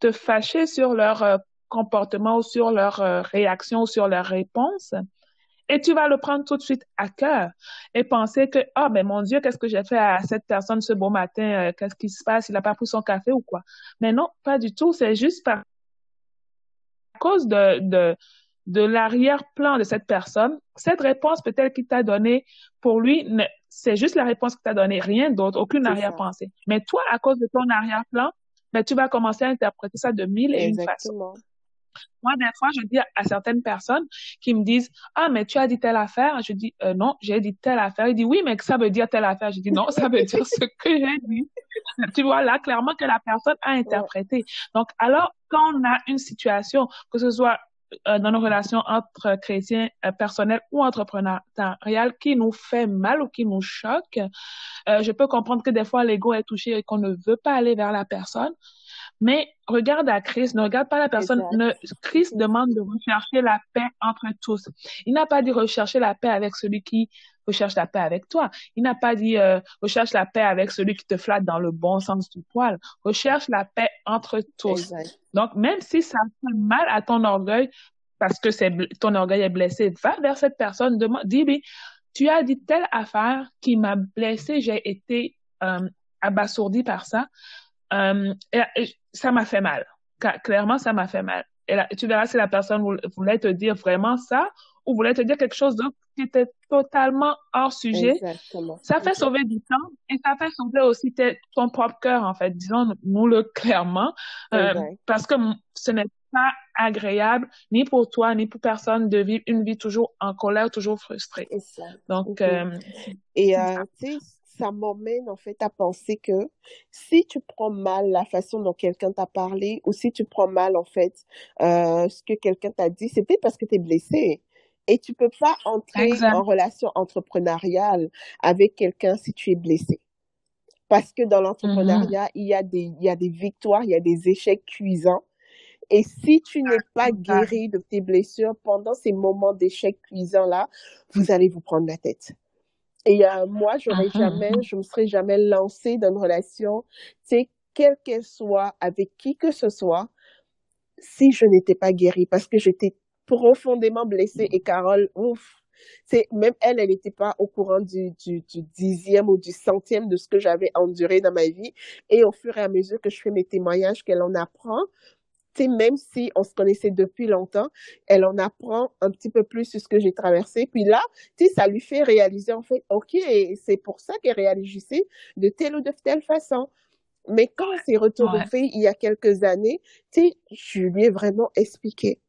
[SPEAKER 2] te fâcher sur leur comportement ou sur leur réaction ou sur leur réponse. Et tu vas le prendre tout de suite à cœur et penser que, oh, ben mon Dieu, qu'est-ce que j'ai fait à cette personne ce beau matin? Euh, qu'est-ce qui se passe? Il n'a pas pris son café ou quoi? Mais non, pas du tout. C'est juste par à cause de, de, de l'arrière-plan de cette personne. Cette réponse peut-être qu'il t'a donnée, pour lui, c'est juste la réponse qu'il t'a donnée, rien d'autre, aucune arrière-pensée. Mais toi, à cause de ton arrière-plan, ben, tu vas commencer à interpréter ça de mille et une façons. Moi, des fois, je dis à certaines personnes qui me disent, ah, mais tu as dit telle affaire. Je dis, euh, non, j'ai dit telle affaire. Il dit, oui, mais ça veut dire telle affaire. Je dis, non, ça veut dire ce que j'ai dit. tu vois là clairement que la personne a interprété. Donc, alors, quand on a une situation, que ce soit euh, dans nos relations entre chrétiens euh, personnels ou entrepreneuriales qui nous fait mal ou qui nous choque, euh, je peux comprendre que des fois l'ego est touché et qu'on ne veut pas aller vers la personne. Mais regarde à Christ, ne regarde pas la personne. Ne, Christ demande de rechercher la paix entre tous. Il n'a pas dit rechercher la paix avec celui qui recherche la paix avec toi. Il n'a pas dit euh, recherche la paix avec celui qui te flatte dans le bon sens du poil. Recherche la paix entre tous. Donc, même si ça fait mal à ton orgueil, parce que c'est ton orgueil est blessé, va vers cette personne, demande, dis-lui, tu as dit telle affaire qui m'a blessé, j'ai été euh, abasourdi par ça. Euh, et, ça m'a fait mal. Clairement, ça m'a fait mal. Et là, tu verras si la personne voulait te dire vraiment ça ou voulait te dire quelque chose d'autre qui était totalement hors sujet. Exactement. Ça fait sauver du temps et ça fait sauver aussi ton propre cœur, en fait. Disons-nous-le clairement. Euh, parce que ce n'est pas agréable ni pour toi ni pour personne de vivre une vie toujours en colère, toujours frustrée.
[SPEAKER 1] Ça.
[SPEAKER 2] Donc, euh,
[SPEAKER 1] et euh, tu sais, ça m'emmène en fait à penser que si tu prends mal la façon dont quelqu'un t'a parlé ou si tu prends mal en fait euh, ce que quelqu'un t'a dit, c'est peut-être parce que tu es blessé. Et tu peux pas entrer en relation entrepreneuriale avec quelqu'un si tu es blessé. Parce que dans l'entrepreneuriat, il, y a des, il y a des victoires, il y a des échecs cuisants. Et si tu n'es pas guéri de tes blessures pendant ces moments d'échecs cuisants-là, vous allez vous prendre la tête. Et euh, moi, j'aurais uh-huh, jamais, uh-huh. je me serais jamais lancée dans une relation, tu sais, quelle qu'elle soit, avec qui que ce soit, si je n'étais pas guérie, parce que j'étais profondément blessée. Et Carole, ouf, c'est même elle, elle n'était pas au courant du, du, du, dixième ou du centième de ce que j'avais enduré dans ma vie. Et au fur et à mesure que je fais mes témoignages, qu'elle en apprend, sais, même si on se connaissait depuis longtemps, elle en apprend un petit peu plus sur ce que j'ai traversé. Puis là, tu sais, ça lui fait réaliser, en fait, OK, c'est pour ça qu'elle réagissait de telle ou de telle façon. Mais quand on s'est retrouvés il y a quelques années, tu sais, je lui ai vraiment expliqué.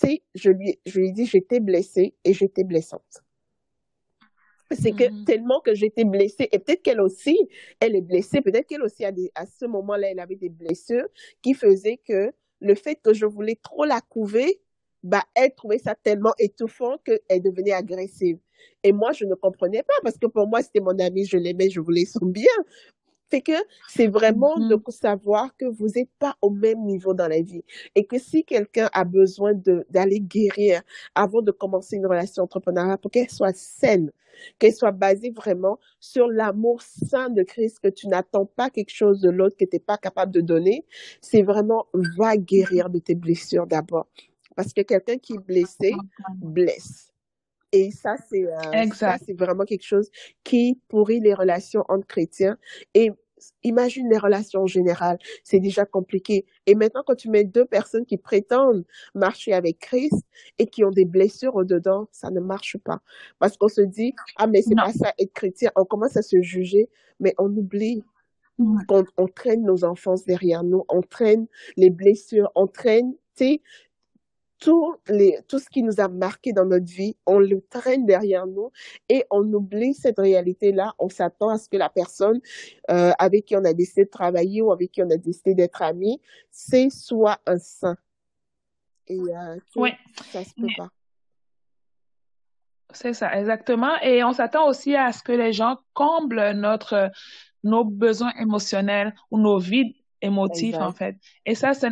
[SPEAKER 1] Tu sais, je lui, je lui ai dit, j'étais blessée et j'étais blessante. C'est que mm-hmm. tellement que j'étais blessée, et peut-être qu'elle aussi, elle est blessée, peut-être qu'elle aussi, a des, à ce moment-là, elle avait des blessures qui faisaient que le fait que je voulais trop la couver, bah, elle trouvait ça tellement étouffant qu'elle devenait agressive. Et moi, je ne comprenais pas parce que pour moi, c'était mon amie, je l'aimais, je voulais son bien. Fait que c'est vraiment de mm-hmm. savoir que vous n'êtes pas au même niveau dans la vie et que si quelqu'un a besoin d'aller guérir avant de commencer une relation entrepreneuriale pour qu'elle soit saine, qu'elle soit basée vraiment sur l'amour sain de Christ, que tu n'attends pas quelque chose de l'autre que tu n'es pas capable de donner, c'est vraiment va guérir de tes blessures d'abord. Parce que quelqu'un qui est blessé blesse. Et ça, c'est euh, c'est vraiment quelque chose qui pourrit les relations entre chrétiens. Et imagine les relations en général, c'est déjà compliqué. Et maintenant, quand tu mets deux personnes qui prétendent marcher avec Christ et qui ont des blessures au-dedans, ça ne marche pas. Parce qu'on se dit, ah, mais c'est pas ça être chrétien. On commence à se juger, mais on oublie qu'on on traîne nos enfances derrière nous, on traîne les blessures, on traîne, tu sais, tout, les, tout ce qui nous a marqué dans notre vie, on le traîne derrière nous et on oublie cette réalité-là. On s'attend à ce que la personne euh, avec qui on a décidé de travailler ou avec qui on a décidé d'être amis, c'est soit un saint. Et euh,
[SPEAKER 2] oui.
[SPEAKER 1] ça se peut pas.
[SPEAKER 2] C'est ça, exactement. Et on s'attend aussi à ce que les gens comblent notre, nos besoins émotionnels ou nos vides émotifs, en fait. Et ça, c'est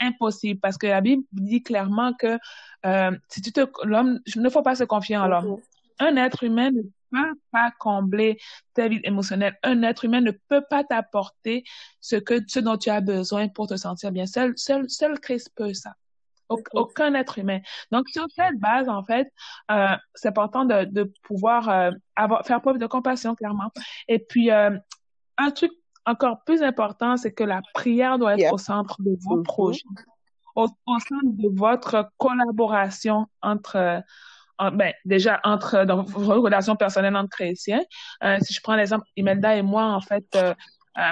[SPEAKER 2] impossible parce que la Bible dit clairement que euh, si tu te l'homme ne faut pas se confier en l'homme. Un être humain ne peut pas combler ta vie émotionnelle. Un être humain ne peut pas t'apporter ce que ce dont tu as besoin pour te sentir bien. Seul seul seul Christ peut ça. Aucun être humain. Donc sur cette base en fait, euh, c'est important de, de pouvoir euh, avoir faire preuve de compassion clairement. Et puis euh, un truc encore plus important, c'est que la prière doit être au centre de vos mm-hmm. projets, au, centre de votre collaboration entre, ben, déjà entre dans vos relations personnelles entre chrétiens. Euh, si je prends l'exemple, Imelda et moi, en fait, euh, euh,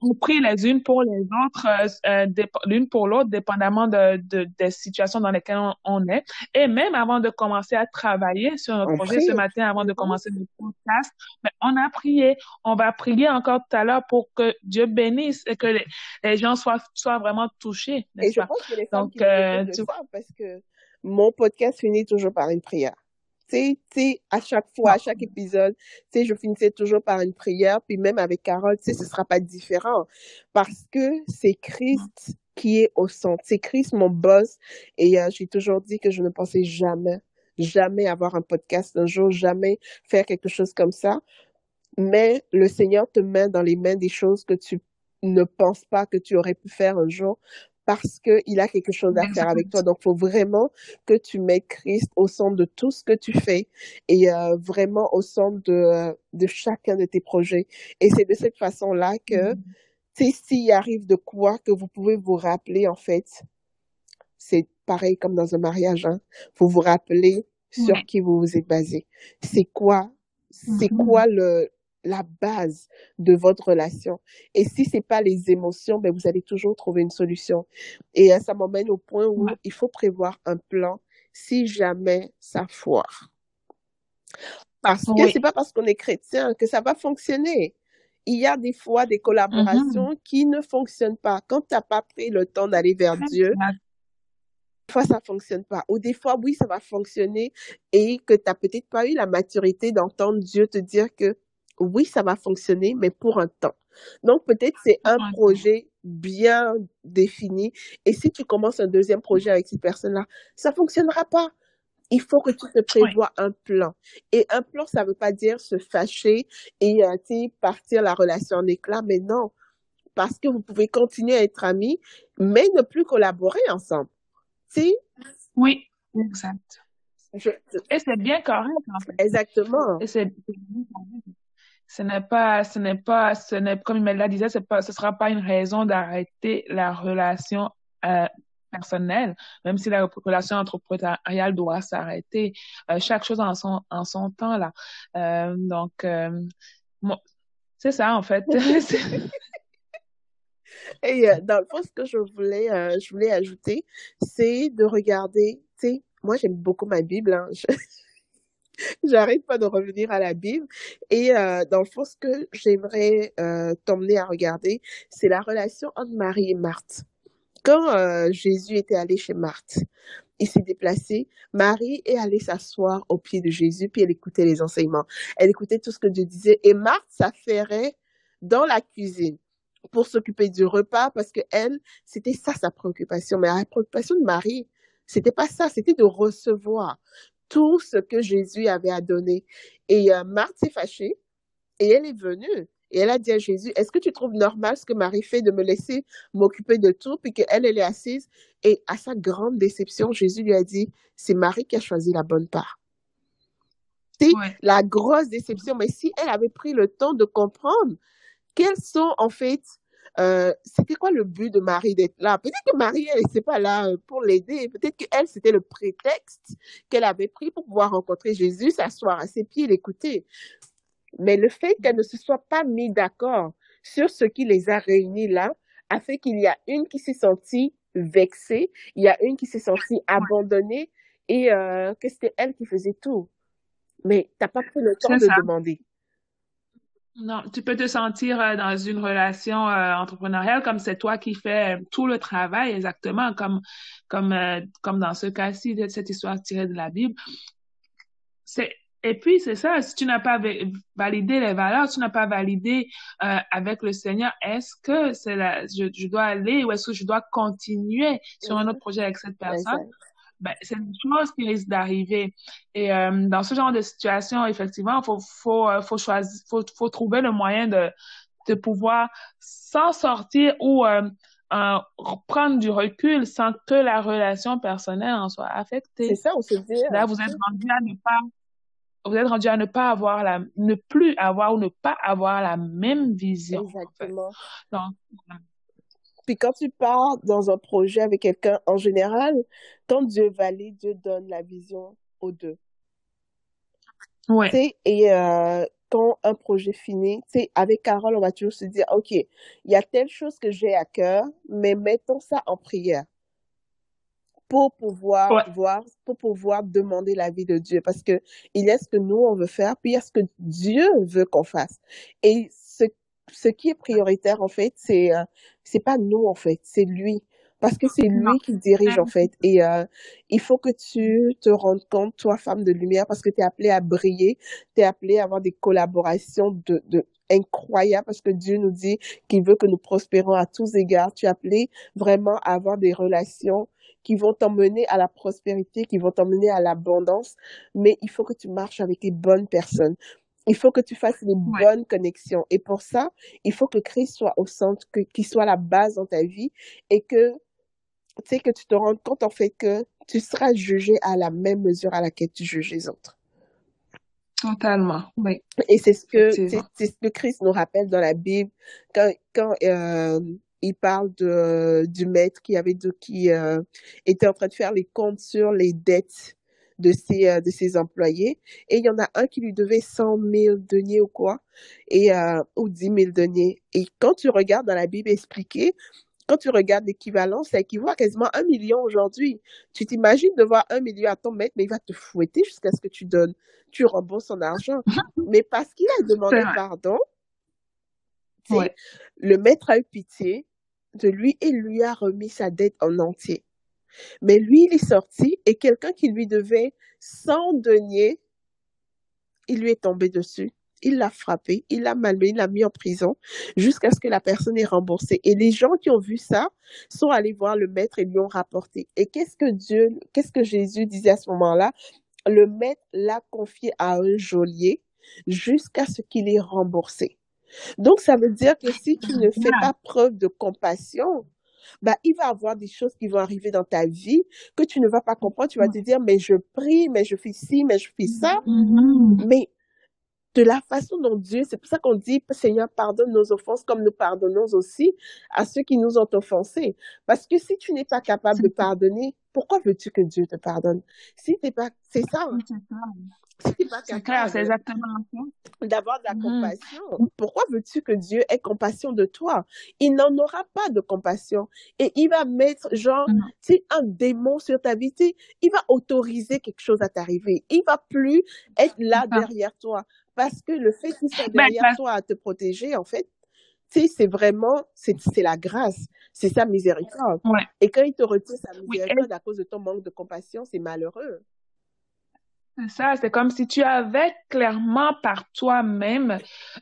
[SPEAKER 2] on, prie les unes pour les autres, euh, euh l'une pour l'autre, dépendamment de, de, des situations dans lesquelles on, est. Et même avant de commencer à travailler sur notre projet ce matin, avant de commencer le podcast, mais ben, on a prié. On va prier encore tout à l'heure pour que Dieu bénisse et que les, gens soient, soient vraiment touchés.
[SPEAKER 1] Et je pense que les femmes Donc, euh, tu... parce que mon podcast finit toujours par une prière sais, à chaque fois, à chaque épisode, tu sais, je finissais toujours par une prière, puis même avec Carole, tu sais, ce sera pas différent, parce que c'est Christ qui est au centre. C'est Christ mon boss, et euh, j'ai toujours dit que je ne pensais jamais, jamais avoir un podcast un jour, jamais faire quelque chose comme ça, mais le Seigneur te met dans les mains des choses que tu ne penses pas que tu aurais pu faire un jour parce qu'il a quelque chose à faire avec toi. Donc, il faut vraiment que tu mets Christ au centre de tout ce que tu fais et euh, vraiment au centre de, de chacun de tes projets. Et c'est de cette façon-là que, mm. sais, s'il arrive de quoi que vous pouvez vous rappeler, en fait, c'est pareil comme dans un mariage, hein. Faut vous rappeler sur qui vous vous êtes basé. C'est quoi, c'est mm-hmm. quoi le, la base de votre relation. Et si c'est pas les émotions, ben vous allez toujours trouver une solution. Et euh, ça m'emmène au point où il faut prévoir un plan si jamais ça foire. Parce que c'est pas parce qu'on est chrétien que ça va fonctionner. Il y a des fois des collaborations mm-hmm. qui ne fonctionnent pas. Quand tu n'as pas pris le temps d'aller vers Dieu, des fois ça fonctionne pas. Ou des fois, oui, ça va fonctionner et que tu n'as peut-être pas eu la maturité d'entendre Dieu te dire que oui, ça va fonctionner, mais pour un temps. Donc, peut-être c'est un projet bien défini. Et si tu commences un deuxième projet avec cette personne-là, ça fonctionnera pas. Il faut que tu te prévois un plan. Et un plan, ça veut pas dire se fâcher et euh, partir la relation en éclat, mais non. Parce que vous pouvez continuer à être amis, mais ne plus collaborer ensemble. Si?
[SPEAKER 2] Oui, exact. Et c'est bien correct, en fait.
[SPEAKER 1] Exactement.
[SPEAKER 2] Et c'est ce n'est pas, ce n'est pas, ce n'est, comme Imelda disait, ce ne sera pas une raison d'arrêter la relation euh, personnelle, même si la relation entrepreneuriale doit s'arrêter. Euh, chaque chose en son, en son temps, là. Euh, donc, c'est ça, en fait.
[SPEAKER 1] Et dans le fond, ce que je voulais, je voulais ajouter, c'est de regarder, tu sais, moi j'aime beaucoup ma Bible, hein. J'arrête pas de revenir à la Bible. Et euh, dans le fond, ce que j'aimerais euh, t'emmener à regarder, c'est la relation entre Marie et Marthe. Quand euh, Jésus était allé chez Marthe, il s'est déplacé. Marie est allée s'asseoir au pied de Jésus, puis elle écoutait les enseignements. Elle écoutait tout ce que Dieu disait. Et Marthe s'affairait dans la cuisine pour s'occuper du repas parce que elle, c'était ça sa préoccupation. Mais la préoccupation de Marie, c'était pas ça, c'était de recevoir tout ce que Jésus avait à donner. Et euh, Marthe s'est fâchée et elle est venue. Et elle a dit à Jésus, est-ce que tu trouves normal ce que Marie fait de me laisser m'occuper de tout, puis qu'elle, elle est assise? Et à sa grande déception, Jésus lui a dit, c'est Marie qui a choisi la bonne part. C'est la grosse déception. Mais si elle avait pris le temps de comprendre quels sont en fait euh, c'était quoi le but de Marie d'être là? Peut-être que Marie, elle n'était pas là euh, pour l'aider. Peut-être qu'elle, c'était le prétexte qu'elle avait pris pour pouvoir rencontrer Jésus, s'asseoir à ses pieds, l'écouter. Mais le fait qu'elle ne se soit pas mis d'accord sur ce qui les a réunis là, a fait qu'il y a une qui s'est sentie vexée, il y a une qui s'est sentie abandonnée et euh, que c'était elle qui faisait tout. Mais tu n'as pas pris le temps de demander.
[SPEAKER 2] Non, tu peux te sentir euh, dans une relation euh, entrepreneuriale comme c'est toi qui fais tout le travail exactement comme comme euh, comme dans ce cas-ci de cette histoire tirée de la Bible. C'est et puis c'est ça, si tu n'as pas validé les valeurs, tu n'as pas validé avec le Seigneur, est-ce que c'est la je, je dois aller ou est-ce que je dois continuer sur un autre projet avec cette personne? Ben, c'est une chose qui risque d'arriver. Et euh, dans ce genre de situation, effectivement, faut faut euh, faut choisir, faut faut trouver le moyen de de pouvoir s'en sortir ou euh, prendre du recul sans que la relation personnelle en soit affectée.
[SPEAKER 1] C'est ça, on se dit.
[SPEAKER 2] Là, vous êtes rendu à ne pas vous êtes rendu à ne pas avoir la ne plus avoir ou ne pas avoir la même vision.
[SPEAKER 1] Exactement. Donc puis quand tu pars dans un projet avec quelqu'un, en général, quand Dieu valide, Dieu donne la vision aux deux.
[SPEAKER 2] Ouais.
[SPEAKER 1] Et euh, quand un projet finit, avec Carole, on va toujours se dire, OK, il y a telle chose que j'ai à cœur, mais mettons ça en prière pour pouvoir voir, pour pouvoir demander l'avis de Dieu. Parce que il y a ce que nous, on veut faire, puis il y a ce que Dieu veut qu'on fasse. Et ce qui est prioritaire, en fait, c'est euh, c'est pas nous, en fait, c'est lui. Parce que c'est lui qui dirige, en fait. Et euh, il faut que tu te rendes compte, toi, femme de lumière, parce que tu es appelée à briller, tu es appelée à avoir des collaborations de, de incroyables, parce que Dieu nous dit qu'il veut que nous prospérons à tous égards. Tu es appelée vraiment à avoir des relations qui vont t'emmener à la prospérité, qui vont t'emmener à l'abondance, mais il faut que tu marches avec les bonnes personnes. Il faut que tu fasses les bonnes connexions. Et pour ça, il faut que Christ soit au centre, qu'il soit la base dans ta vie et que, tu sais, que tu te rendes compte, en fait, que tu seras jugé à la même mesure à laquelle tu juges les autres.
[SPEAKER 2] Totalement, oui.
[SPEAKER 1] Et c'est ce que, c'est ce que Christ nous rappelle dans la Bible quand, quand euh, il parle de, du maître qui avait de, qui euh, était en train de faire les comptes sur les dettes de ses, euh, de ses employés. Et il y en a un qui lui devait 100 000 deniers ou quoi, et, euh, ou 10 000 deniers. Et quand tu regardes dans la Bible expliquée, quand tu regardes l'équivalent, ça équivaut à quasiment un million aujourd'hui. Tu t'imagines devoir un million à ton maître, mais il va te fouetter jusqu'à ce que tu donnes, tu rembourses son argent. mais parce qu'il a demandé pardon, le maître a eu pitié de lui et lui a remis sa dette en entier. Mais lui, il est sorti et quelqu'un qui lui devait 100 deniers, il lui est tombé dessus. Il l'a frappé, il l'a malmené, il l'a mis en prison jusqu'à ce que la personne ait remboursé. Et les gens qui ont vu ça sont allés voir le maître et lui ont rapporté. Et qu'est-ce que Dieu, qu'est-ce que Jésus disait à ce moment-là? Le maître l'a confié à un geôlier jusqu'à ce qu'il ait remboursé. Donc, ça veut dire que si tu ne fais pas preuve de compassion, bah, il va y avoir des choses qui vont arriver dans ta vie que tu ne vas pas comprendre. Tu vas te dire, mais je prie, mais je fais ci, mais je fais ça. Mm-hmm. Mais de la façon dont Dieu, c'est pour ça qu'on dit, Seigneur, pardonne nos offenses comme nous pardonnons aussi à ceux qui nous ont offensés. Parce que si tu n'es pas capable de pardonner, pourquoi veux-tu que Dieu te pardonne? Si t'es pas, c'est ça.
[SPEAKER 2] C'est clair, c'est exactement
[SPEAKER 1] D'avoir de la mm. compassion. Pourquoi veux-tu que Dieu ait compassion de toi? Il n'en aura pas de compassion. Et il va mettre, genre, mm. tu sais, un démon sur ta vie. Il va autoriser quelque chose à t'arriver. Il va plus être là derrière toi. Parce que le fait qu'il soit ben, derrière toi à te protéger, en fait, sais, c'est vraiment, c'est la grâce. C'est sa miséricorde. Et quand il te retire sa miséricorde à cause de ton manque de compassion, c'est malheureux.
[SPEAKER 2] C'est ça, c'est comme si tu avais clairement par toi-même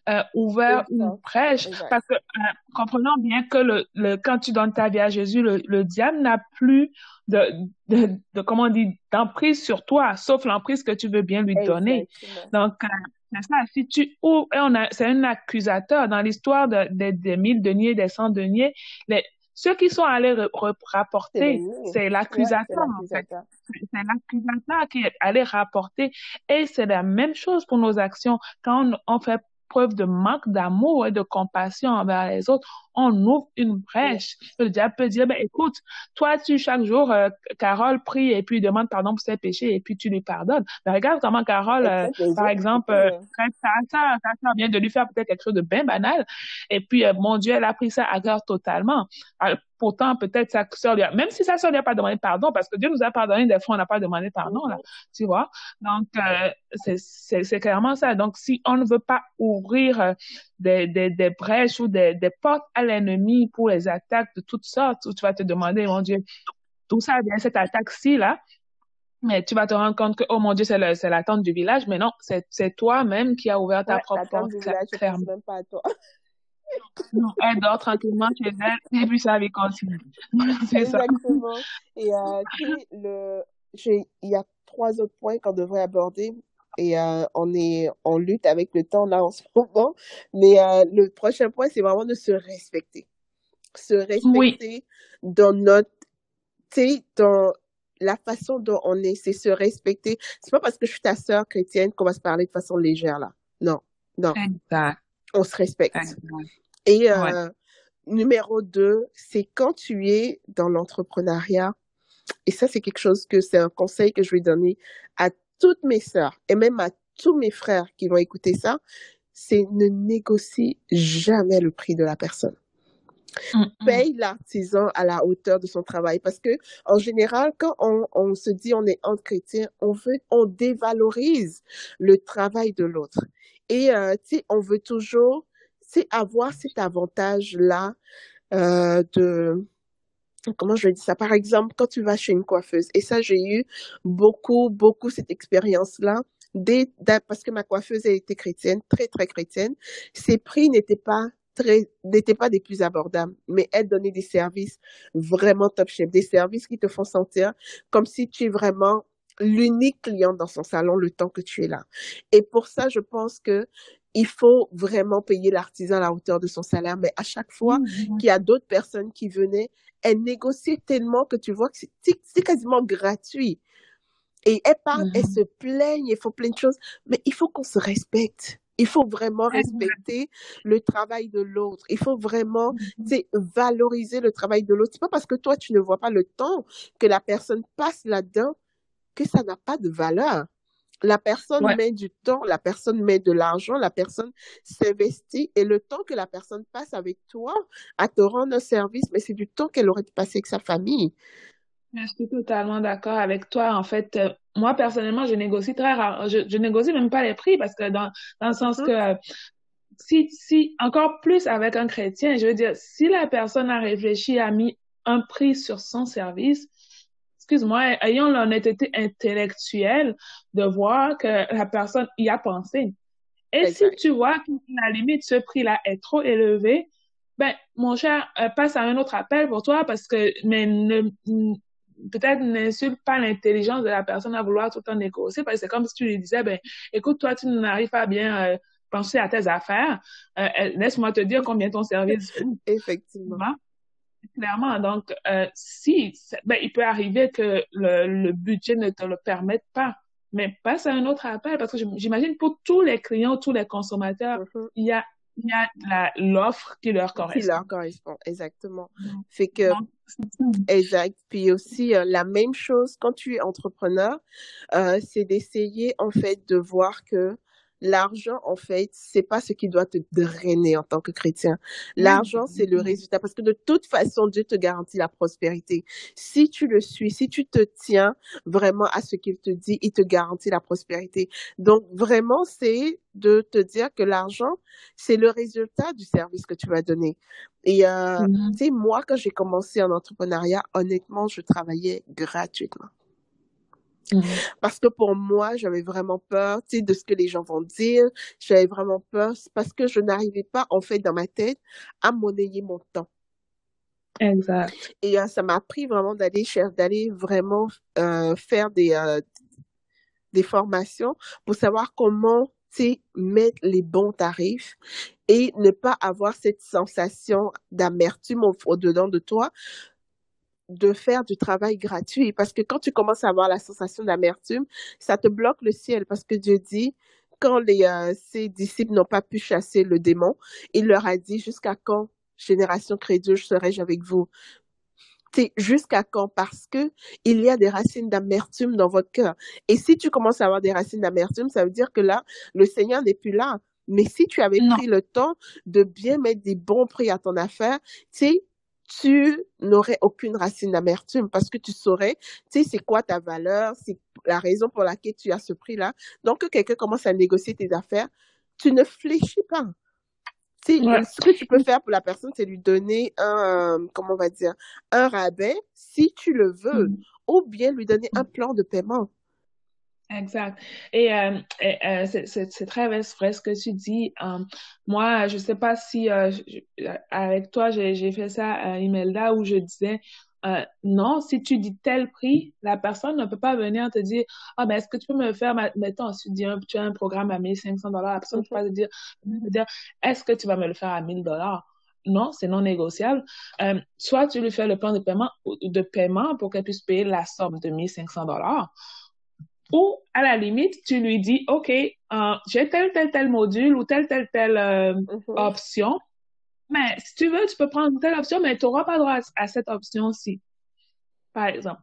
[SPEAKER 2] euh, ouvert une brèche. Parce que euh, comprenons bien que le, le, quand tu donnes ta vie à Jésus, le, le diable n'a plus de, de, de, comment on dit, d'emprise sur toi, sauf l'emprise que tu veux bien lui donner. Donc, euh, c'est ça, si tu ouvres, c'est un accusateur dans l'histoire de, des mille deniers, des cent deniers, les, ceux qui sont allés rapporter, c'est l'accusateur, en fait. C'est l'accusateur qui est allé rapporter. Et c'est la même chose pour nos actions. Quand on, on fait preuve de manque d'amour et de compassion envers les autres, on ouvre une brèche. Le diable peut dire, ben, écoute, toi, tu, chaque jour, euh, Carole prie et puis demande pardon pour ses péchés et puis tu lui pardonnes. Mais regarde comment Carole, euh, par exemple, euh, vient de lui faire peut-être quelque chose de bien banal. Et puis, euh, mon Dieu, elle a pris ça à cœur totalement. Pourtant, peut-être sa soeur lui a, même si sa soeur lui a pas demandé pardon, parce que Dieu nous a pardonné, des fois, on n'a pas demandé pardon, là. Tu vois? Donc, c'est clairement ça. Donc, si on ne veut pas ouvrir des, des, des brèches ou des, des portes à l'ennemi pour les attaques de toutes sortes, où tu vas te demander, mon Dieu, tout ça vient cette attaque-ci, là, mais tu vas te rendre compte que, oh mon Dieu, c'est la tente du village, mais non, c'est toi-même qui as ouvert ta propre porte.
[SPEAKER 1] Clairement. Même pas à toi.
[SPEAKER 2] Non, elle dort tranquillement chez elle et puis ça va continuer.
[SPEAKER 1] c'est ça. Exactement. Et euh, le, il y a trois autres points qu'on devrait aborder et euh, on est en lutte avec le temps là en ce moment. Mais euh, le prochain point, c'est vraiment de se respecter. Se respecter dans notre, tu dans la façon dont on est, c'est se respecter. C'est pas parce que je suis ta sœur chrétienne qu'on va se parler de façon légère là. Non, non. Exact. On se respecte. Et euh, numéro deux, c'est quand tu es dans l'entrepreneuriat, et ça c'est quelque chose que c'est un conseil que je vais donner à toutes mes sœurs et même à tous mes frères qui vont écouter ça, c'est ne négocie jamais le prix de la personne. Paye l'artisan à la hauteur de son travail parce que en général, quand on, on se dit on est entre chrétiens, on veut, on dévalorise le travail de l'autre. Et euh, tu sais, on veut toujours, c'est avoir cet avantage là euh, de comment je dire ça? Par exemple quand tu vas chez une coiffeuse et ça j'ai eu beaucoup beaucoup cette expérience là parce que ma coiffeuse a été chrétienne très très chrétienne ses prix n'étaient pas très n'étaient pas des plus abordables mais elle donnait des services vraiment top chef des services qui te font sentir comme si tu es vraiment l'unique client dans son salon le temps que tu es là. Et pour ça je pense que il faut vraiment payer l'artisan à la hauteur de son salaire. Mais à chaque fois mmh, qu'il y a d'autres personnes qui venaient, elles négociaient tellement que tu vois que c'est quasiment gratuit. Et elles parlent, elles mmh se plaignent, il faut plein de choses. Mais il faut qu'on se respecte. Il faut vraiment respecter le travail de l'autre. Il faut vraiment mmh valoriser le travail de l'autre. C'est pas parce que toi, tu ne vois pas le temps que la personne passe là-dedans que ça n'a pas de valeur. La personne met du temps, la personne met de l'argent, la personne s'investit et le temps que la personne passe avec toi à te rendre un service, mais c'est du temps qu'elle aurait passé avec sa famille.
[SPEAKER 2] Je suis totalement d'accord avec toi. En fait, euh, moi, personnellement, je négocie très rare. Je, je négocie même pas les prix parce que dans, dans le sens mm-hmm. que si, si, encore plus avec un chrétien, je veux dire, si la personne a réfléchi, a mis un prix sur son service, excuse-moi, ayant l'honnêteté intellectuelle de voir que la personne y a pensé. Et si tu vois que la limite, ce prix-là est trop élevé, ben, mon cher, euh, passe à un autre appel pour toi parce que, mais ne, peut-être n'insulte pas l'intelligence de la personne à vouloir tout le temps négocier parce que c'est comme si tu lui disais, ben, écoute, toi, tu n'arrives pas bien euh, penser à tes affaires, euh, laisse-moi te dire combien ton service coûte.
[SPEAKER 1] Effectivement.
[SPEAKER 2] Clairement, donc euh, si, ben, il peut arriver que le, le, budget ne te le permette pas, mais passe à un autre appel parce que j'imagine pour tous les clients, tous les consommateurs, mm-hmm. il y a il y a l'offre qui leur correspond.
[SPEAKER 1] Qui leur correspond, exactement. Fait que, exact. Puis aussi, euh, la même chose quand tu es entrepreneur, euh, c'est d'essayer, en fait, de voir que l'argent, en fait, c'est pas ce qui doit te drainer en tant que chrétien. L'argent, c'est le résultat parce que de toute façon, Dieu te garantit la prospérité. Si tu le suis, si tu te tiens vraiment à ce qu'il te dit, il te garantit la prospérité. Donc, vraiment, c'est de te dire que l'argent, c'est le résultat du service que tu vas donner. Et, euh, mm-hmm. tu sais, moi, quand j'ai commencé en entrepreneuriat, honnêtement, je travaillais gratuitement. Mhm. Parce que pour moi, j'avais vraiment peur, tu sais, de ce que les gens vont dire. J'avais vraiment peur parce que je n'arrivais pas, en fait, dans ma tête, à monnayer mon temps.
[SPEAKER 2] Exact.
[SPEAKER 1] Et euh, ça m'a appris vraiment d'aller d'aller vraiment euh, faire des euh, des formations pour savoir comment tu sais, mettre les bons tarifs et ne pas avoir cette sensation d'amertume au-dedans de toi de faire du travail gratuit. Parce que quand tu commences à avoir la sensation d'amertume, ça te bloque le ciel. Parce que Dieu dit, quand les, euh, ses disciples n'ont pas pu chasser le démon, il leur a dit, jusqu'à quand, génération crédule, serai-je avec vous? jusqu'à quand? Parce que il y a des racines d'amertume dans votre cœur. Et si tu commences à avoir des racines d'amertume, ça veut dire que là, le Seigneur n'est plus là. Mais si tu avais pris le temps de bien mettre des bons prix à ton affaire, tu sais, tu n'aurais aucune racine d'amertume parce que tu saurais, tu sais, c'est quoi ta valeur, c'est la raison pour laquelle tu as ce prix-là. Donc, que quelqu'un commence à négocier tes affaires, tu ne fléchis pas. Tu sais, Ce que tu peux faire pour la personne, c'est lui donner un, comment on va dire, un rabais si tu le veux, mm. ou bien lui donner un plan de paiement.
[SPEAKER 2] Exact. Et, euh, euh, c'est très vrai ce que tu dis. Euh, moi, je sais pas si avec toi, j'ai fait ça à Imelda où je disais non, si tu dis tel prix, la personne ne peut pas venir te dire ah ben est-ce que tu peux me faire mettons tu dis tu as un programme à 1500 dollars, la personne ne peut pas te dire, dire est-ce que tu vas me le faire à 1000 dollars non, c'est non négociable. soit tu lui fais le plan de paiement de paiement pour qu'elle puisse payer la somme de 1500 dollars, ou, à la limite, tu lui dis, OK, euh, j'ai tel, tel, tel module ou telle, telle, telle euh, mm-hmm. option. Mais si tu veux, tu peux prendre telle option, mais tu n'auras pas droit à, cette option-ci. Par exemple.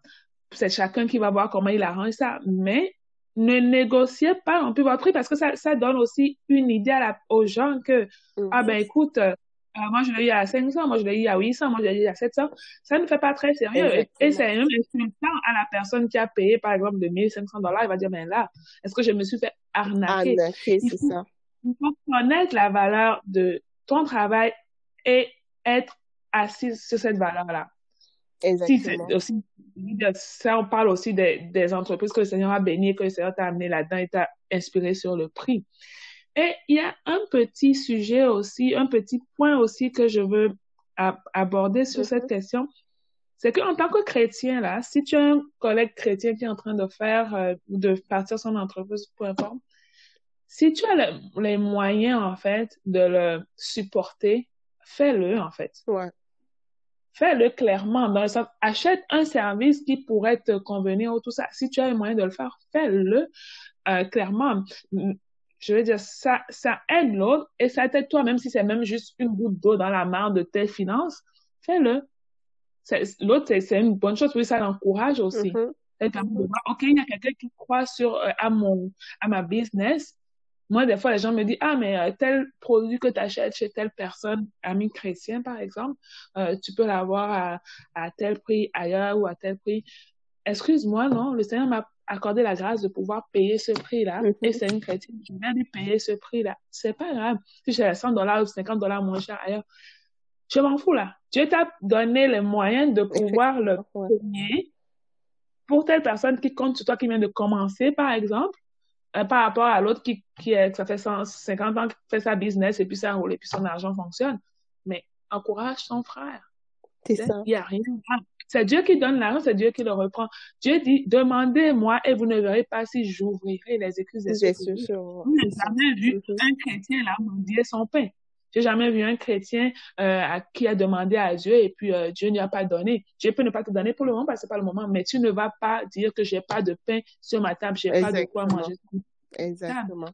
[SPEAKER 2] C'est chacun qui va voir comment il arrange ça. Mais ne négociez pas non plus votre prix parce que ça, ça donne aussi une idée à la, aux gens que, ah ben écoute, euh, moi, je l'ai eu à 500, moi, je l'ai eu à 800, moi, je l'ai eu à 700. Ça ne fait pas très sérieux. Et c'est même insultant à la personne qui a payé, par exemple, de 1500 dollars. Il va dire, mais là, est-ce que je me suis fait arnaquer?
[SPEAKER 1] Arnaquer, c'est ça.
[SPEAKER 2] Il faut connaître la valeur de ton travail et être assis sur cette valeur-là.
[SPEAKER 1] Exactement.
[SPEAKER 2] aussi, ça, on parle aussi des, des entreprises que le Seigneur a bénies, que le Seigneur t'a amené là-dedans et t'a inspiré sur le prix. Et il y a un petit sujet aussi, un petit point aussi que je veux aborder sur cette mm-hmm. question. C'est qu'en tant que chrétien, là, si tu as un collègue chrétien qui est en train de faire, euh, de partir son entreprise, peu importe, si tu as les moyens, en fait, de le supporter, fais-le, en fait.
[SPEAKER 1] Ouais.
[SPEAKER 2] Fais-le clairement. Dans le sens, achète un service qui pourrait te convenir ou tout ça. Si tu as les moyens de le faire, fais-le euh, clairement je veux dire, ça, ça aide l'autre et ça t'aide toi, même si c'est même juste une goutte d'eau dans la main de tes finances, fais-le. L'autre, c'est une bonne chose, oui, ça l'encourage aussi.
[SPEAKER 1] Mm-hmm.
[SPEAKER 2] Voir, OK, il y a quelqu'un qui croit sur, euh, à mon, à ma business. Moi, des fois, les gens me disent, ah, mais euh, tel produit que tu achètes chez telle personne, ami chrétien, par exemple, euh, tu peux l'avoir à, à tel prix ailleurs ou à tel prix. Excuse-moi, non, le Seigneur m'a accordé la grâce de pouvoir payer ce prix-là.
[SPEAKER 1] Mhm.
[SPEAKER 2] Et c'est une chrétienne, je viens de payer ce prix-là. C'est pas grave. Si j'ai 100 dollars ou 50 dollars moins cher ailleurs, je m'en fous là. Dieu t'a donné les moyens de pouvoir le payer pour telle personne qui compte sur toi, qui vient de commencer, par exemple, euh, par rapport à l'autre qui, qui ça fait 150 ans qu'il fait sa business et puis ça roule et puis son argent fonctionne. Mais encourage ton frère.
[SPEAKER 1] C'est ça.
[SPEAKER 2] Il n'y a rien. là. C'est Dieu qui donne l'argent, c'est Dieu qui le reprend. Dieu dit, demandez-moi et vous ne verrez pas si j'ouvrirai les excuses des cieux vous. n'avez jamais vu un chrétien là mendier son pain. J'ai jamais vu un chrétien euh, à qui a demandé à Dieu et puis euh, Dieu n'y a pas donné. Dieu peut ne pas te donner pour le moment parce que c'est pas le moment, mais tu ne vas pas dire que j'ai pas de pain sur ma table, j'ai pas de quoi manger.
[SPEAKER 1] Exactement.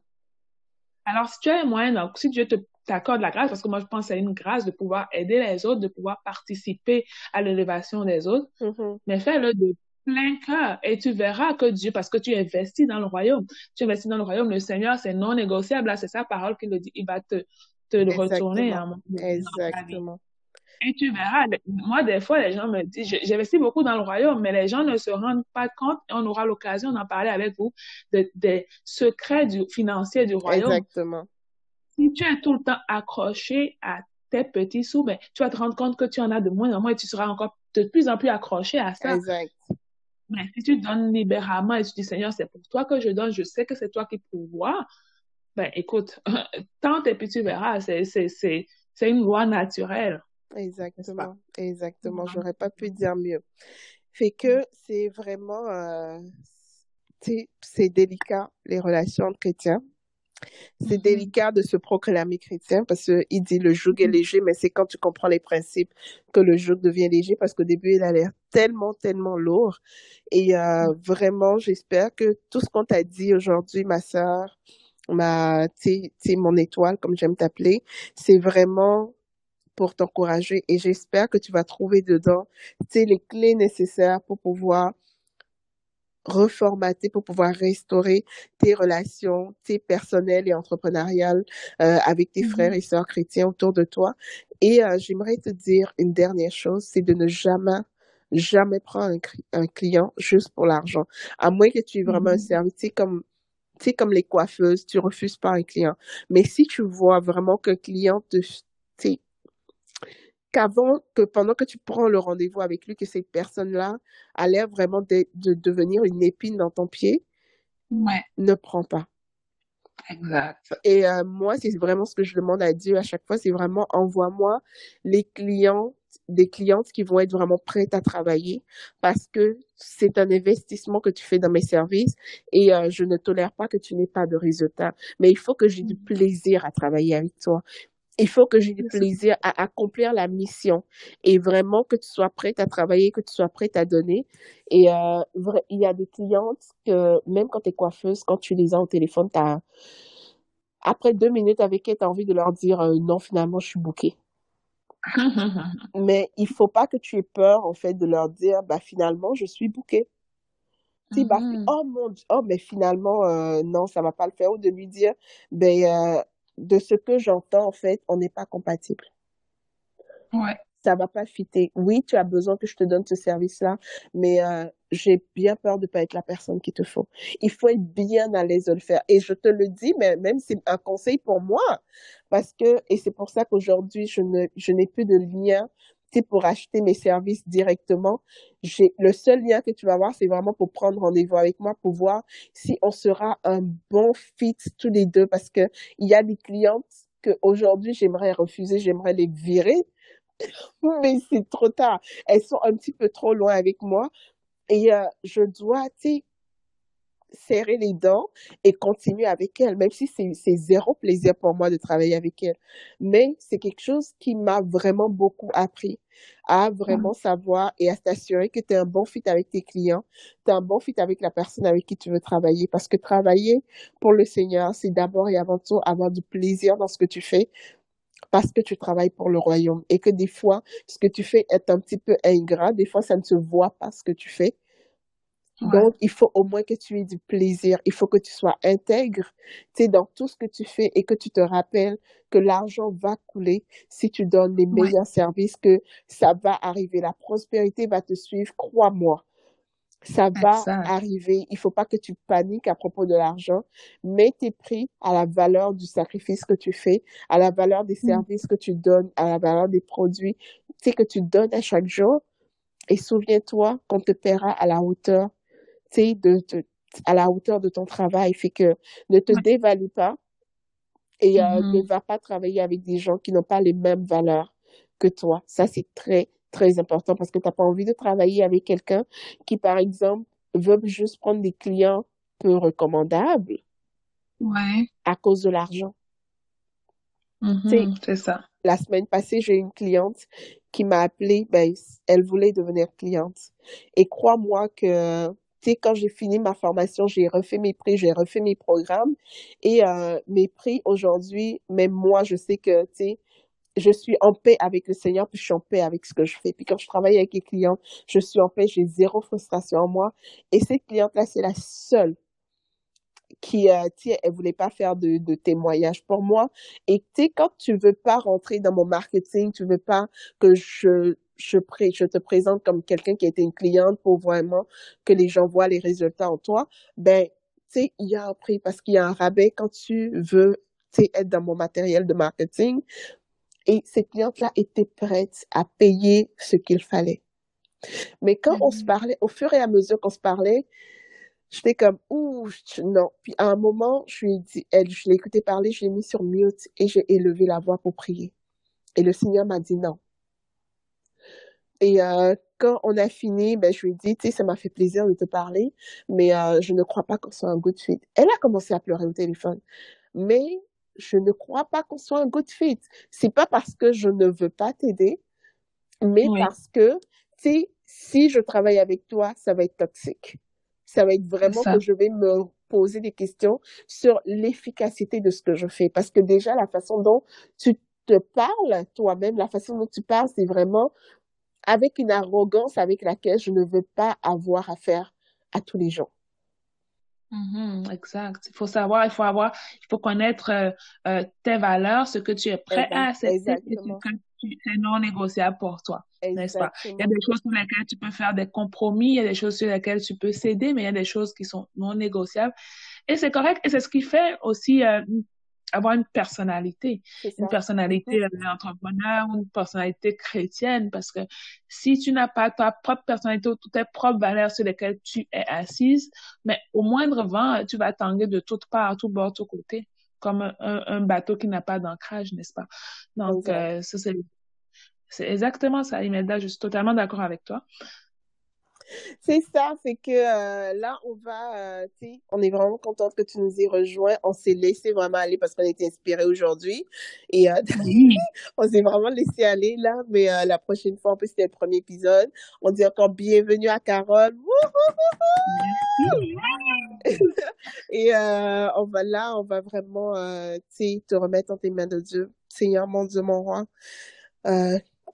[SPEAKER 2] Alors, si tu as un moyen, donc, si Dieu te t'accorde la grâce, parce que moi, je pense que c'est une grâce de pouvoir aider les autres, de pouvoir participer à l'élévation des autres,
[SPEAKER 1] Mhm.
[SPEAKER 2] mais fais-le de plein cœur et tu verras que Dieu, parce que tu investis dans le royaume, tu investis dans le royaume, le Seigneur, c'est non négociable, là, c'est sa parole qui le dit, il va te, te le retourner
[SPEAKER 1] Exactement.
[SPEAKER 2] Et tu verras, moi, des fois, les gens me disent, j'investis beaucoup dans le royaume, mais les gens ne se rendent pas compte, et on aura l'occasion d'en parler avec vous, de- des secrets du, financiers du royaume.
[SPEAKER 1] Exactement.
[SPEAKER 2] Si tu es tout le temps accroché à tes petits sous, ben, tu vas te rendre compte que tu en as de moins en moins et tu seras encore de plus en plus accroché à ça.
[SPEAKER 1] Exact.
[SPEAKER 2] Mais si tu donnes libéralement et tu dis, Seigneur, c'est pour toi que je donne, je sais que c'est toi qui pourvois, ben, écoute, tente et puis tu verras, c'est, une loi naturelle?
[SPEAKER 1] Exactement. Exactement. J'aurais pas pu dire mieux. Fait que c'est vraiment, euh, c'est délicat, les relations entre chrétiens. C'est
[SPEAKER 2] Mhm.
[SPEAKER 1] délicat de se proclamer chrétien parce qu'il dit le joug est
[SPEAKER 2] Mhm.
[SPEAKER 1] léger, mais c'est quand tu comprends les principes que le joug devient léger parce qu'au début, il a l'air tellement, tellement lourd. Et euh, vraiment, j'espère que tout ce qu'on t'a dit aujourd'hui, ma sœur, ma, sais, mon étoile, comme j'aime t'appeler, c'est vraiment pour t'encourager et j'espère que tu vas trouver dedans, les clés nécessaires pour pouvoir reformater, pour pouvoir restaurer tes relations, tes personnelles et entrepreneuriales euh, avec tes frères
[SPEAKER 2] Mhm.
[SPEAKER 1] et sœurs chrétiens autour de toi. Et euh, j'aimerais te dire une dernière chose, c'est de ne jamais, jamais prendre un, un client juste pour l'argent. À moins que tu aies vraiment un
[SPEAKER 2] Mhm.
[SPEAKER 1] service, tu sais, comme tu sais, comme les coiffeuses, tu refuses pas un client. Mais si tu vois vraiment qu'un client te, tu sais, qu'avant, que pendant que tu prends le rendez-vous avec lui, que cette personne-là a l'air vraiment de, de devenir une épine dans ton pied,
[SPEAKER 2] Ouais,
[SPEAKER 1] ne prends pas.
[SPEAKER 2] exact.
[SPEAKER 1] Et euh, moi, c'est vraiment ce que je demande à Dieu à chaque fois, c'est vraiment envoie-moi les clients, des clientes qui vont être vraiment prêtes à travailler parce que c'est un investissement que tu fais dans mes services et euh, je ne tolère pas que tu n'aies pas de résultat. Mais il faut que j'ai du
[SPEAKER 2] Mhm.
[SPEAKER 1] plaisir à travailler avec toi. Il faut que j'ai du plaisir à accomplir la mission et vraiment que tu sois prête à travailler, que tu sois prête à donner. Et euh, il y a des clientes que même quand tu es coiffeuse, quand tu les as au téléphone, t'as, après deux minutes avec elles, tu as envie de leur dire euh, non, finalement, je suis bouquée. Mais il faut pas que tu aies peur, en fait, de leur dire, bah, finalement, je suis bouquée. Tu sais, bah,
[SPEAKER 2] Mhm.
[SPEAKER 1] oh mon Dieu, oh, mais finalement, euh, non, ça va pas le faire. Ou de lui dire, ben, euh, de ce que j'entends, en fait, on n'est pas compatible.
[SPEAKER 2] Ouais.
[SPEAKER 1] Ça va pas fitter. Oui, tu as besoin que je te donne ce service-là, mais euh, j'ai bien peur de pas être la personne qu'il te faut. Il faut être bien à l'aise de le faire. Et je te le dis, mais même c'est un conseil pour moi, parce que et c'est pour ça qu'aujourd'hui je ne je n'ai plus de lien, pour acheter mes services directement. J'ai le seul lien que tu vas avoir, c'est vraiment pour prendre rendez-vous avec moi pour voir si on sera un bon fit tous les deux, parce que il y a des clientes que aujourd'hui j'aimerais refuser, j'aimerais les virer mais c'est trop tard. Elles sont un petit peu trop loin avec moi et euh, je dois, tu sais, serrer les dents et continuer avec elles, même si c'est zéro plaisir pour moi de travailler avec elles. Mais c'est quelque chose qui m'a vraiment beaucoup appris à vraiment savoir et à t'assurer que tu es un bon fit avec tes clients, tu es un bon fit avec la personne avec qui tu veux travailler. Parce que travailler pour le Seigneur, c'est d'abord et avant tout avoir du plaisir dans ce que tu fais, parce que tu travailles pour le royaume et que des fois, ce que tu fais est un petit peu ingrat, des fois, ça ne se voit pas ce que tu fais. Donc, il faut au moins que tu aies du plaisir. Il faut que tu sois intègre, tu sais, dans tout ce que tu fais et que tu te rappelles que l'argent va couler si tu donnes les meilleurs services, que ça va arriver. La prospérité va te suivre, crois-moi. Ça va arriver. Il faut pas que tu paniques à propos de l'argent. Mets tes prix à la valeur du sacrifice que tu fais, à la valeur des mm. services que tu donnes, à la valeur des produits, tu sais, que tu donnes à chaque jour. Et souviens-toi qu'on te paiera à la hauteur de, à la hauteur de ton travail. Fait que ne te dévalue pas et euh, mm-hmm. ne va pas travailler avec des gens qui n'ont pas les mêmes valeurs que toi. Ça, c'est très, très important parce que tu n'as pas envie de travailler avec quelqu'un qui, par exemple, veut juste prendre des clients peu recommandables
[SPEAKER 2] ouais.
[SPEAKER 1] à cause de l'argent.
[SPEAKER 2] Mm-hmm, c'est ça.
[SPEAKER 1] La semaine passée, j'ai une cliente qui m'a appelé, ben, elle voulait devenir cliente. Et crois-moi que quand j'ai fini ma formation, j'ai refait mes prix, j'ai refait mes programmes. Et euh, mes prix aujourd'hui, même moi, je sais que, je suis en paix avec le Seigneur, puis je suis en paix avec ce que je fais. Puis quand je travaille avec les clients, je suis en paix, j'ai zéro frustration en moi. Et cette cliente-là, c'est la seule qui, euh, elle voulait pas faire de, de témoignage pour moi. Et tu sais, quand tu veux pas rentrer dans mon marketing, tu veux pas que je je, je te présente comme quelqu'un qui a été une cliente pour vraiment que les gens voient les résultats en toi, ben, tu sais, il y a un prix parce qu'il y a un rabais quand tu veux, tu être dans mon matériel de marketing. Et cette cliente-là était prête à payer ce qu'il fallait. Mais quand on se mm-hmm. parlait, au fur et à mesure qu'on se parlait, j'étais comme, ouh, non. Puis à un moment, je lui ai dit, elle, je l'ai écouté parler, je l'ai mis sur mute et j'ai élevé la voix pour prier. Et le Seigneur m'a dit non. Et euh, quand on a fini, ben, je lui ai dit, tu sais, ça m'a fait plaisir de te parler, mais euh, je ne crois pas qu'on soit un good fit. Elle a commencé à pleurer au téléphone. Mais je ne crois pas qu'on soit un good fit. C'est pas parce que je ne veux pas t'aider, mais parce que, tu sais, si je travaille avec toi, ça va être toxique. Ça va être vraiment que je vais me poser des questions sur l'efficacité de ce que je fais. Parce que déjà, la façon dont tu te parles toi-même, la façon dont tu parles, c'est vraiment avec une arrogance avec laquelle je ne veux pas avoir affaire à tous les gens.
[SPEAKER 2] Mm-hmm, exact. Il faut savoir, il faut avoir, il faut connaître euh, euh, tes valeurs, ce que tu es prêt à accepter et ce que c'est non négociable pour toi, n'est-ce pas? Il y a des choses sur lesquelles tu peux faire des compromis, il y a des choses sur lesquelles tu peux céder, mais il y a des choses qui sont non négociables. Et c'est correct, et c'est ce qui fait aussi euh, avoir une personnalité, une personnalité d'entrepreneur ou une personnalité chrétienne, parce que si tu n'as pas ta propre personnalité ou toutes tes propres valeurs sur lesquelles tu es assise, mais au moindre vent, tu vas tanguer de toutes parts, tout bord, tout côté, comme un, bateau qui n'a pas d'ancrage, n'est-ce pas? Donc, euh, ça, c'est, c'est exactement ça, Imelda, je suis totalement d'accord avec toi.
[SPEAKER 1] C'est ça, c'est que euh, là, on va, euh, tu sais, on est vraiment contente que tu nous aies rejoint. On s'est laissé vraiment aller parce qu'on était inspirés aujourd'hui. Et euh, on s'est vraiment laissé aller là, mais la prochaine fois, en plus, c'était le premier épisode. On dit encore bienvenue à Carole. Et on va là, on va vraiment, tu te remettre en tes mains de Dieu. Seigneur, mon Dieu, mon roi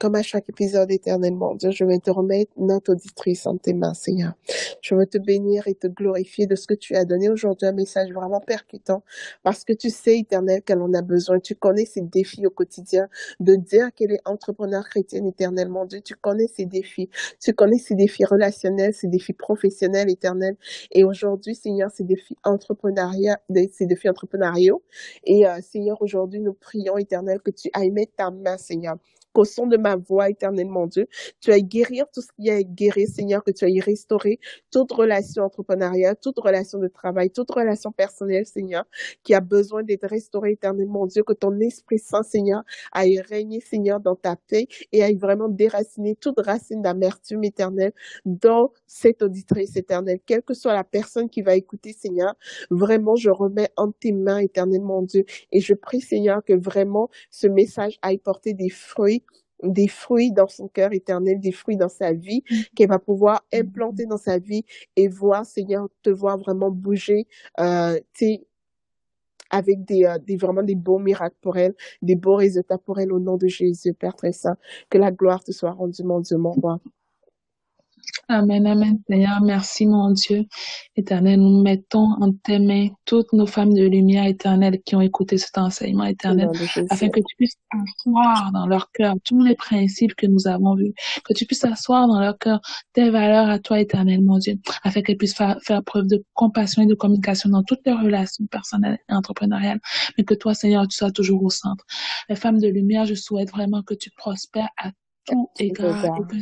[SPEAKER 1] comme à chaque épisode éternellement. Dieu, je vais te remettre notre auditrice en tes mains, Seigneur. Je veux te bénir et te glorifier de ce que tu as donné aujourd'hui, un message vraiment percutant, parce que tu sais, éternel, qu'elle en a besoin. Tu connais ses défis au quotidien, de dire qu'elle est entrepreneur chrétienne éternellement. Dieu, tu connais ses défis. Tu connais ses défis relationnels, ses défis professionnels éternels. Et aujourd'hui, Seigneur, ces défis entrepreneuriaux, ces défis entrepreneuriaux. Et euh, Seigneur, aujourd'hui, nous prions, éternel, que tu ailles mettre ta main, Seigneur, qu'au son de ma voix, éternellement Dieu, tu ailles guérir tout ce qui est guéri, Seigneur, que tu ailles restaurer toute relation entrepreneuriale, toute relation de travail, toute relation personnelle, Seigneur, qui a besoin d'être restaurée éternellement Dieu, que ton Esprit Saint, Seigneur, aille régner, Seigneur, dans ta paix et aille vraiment déraciner toute racine d'amertume éternelle dans cette auditrice éternelle, quelle que soit la personne qui va écouter, Seigneur, vraiment, je remets en tes mains, éternellement Dieu, et je prie, Seigneur, que vraiment ce message aille porter des fruits des fruits dans son cœur éternel, des fruits dans sa vie, mm. qu'elle va pouvoir implanter dans sa vie et voir, Seigneur, te voir vraiment bouger, euh, avec des, euh, des, vraiment des beaux miracles pour elle, des beaux résultats pour elle au nom de Jésus, Père très saint. Que la gloire te soit rendue, mon Dieu, mon roi.
[SPEAKER 2] Amen, amen, Seigneur. Merci, mon Dieu. Éternel, nous mettons en tes mains toutes nos femmes de lumière, éternelle, qui ont écouté cet enseignement, éternel, afin que tu puisses asseoir dans leur cœur tous les principes que nous avons vus, que tu puisses asseoir dans leur cœur tes valeurs à toi, éternel, mon Dieu, afin qu'elles puissent faire, preuve de compassion et de communication dans toutes leurs relations personnelles et entrepreneuriales, mais que toi, Seigneur, tu sois toujours au centre. Les femmes de lumière, je souhaite vraiment que tu prospères à tout égard et que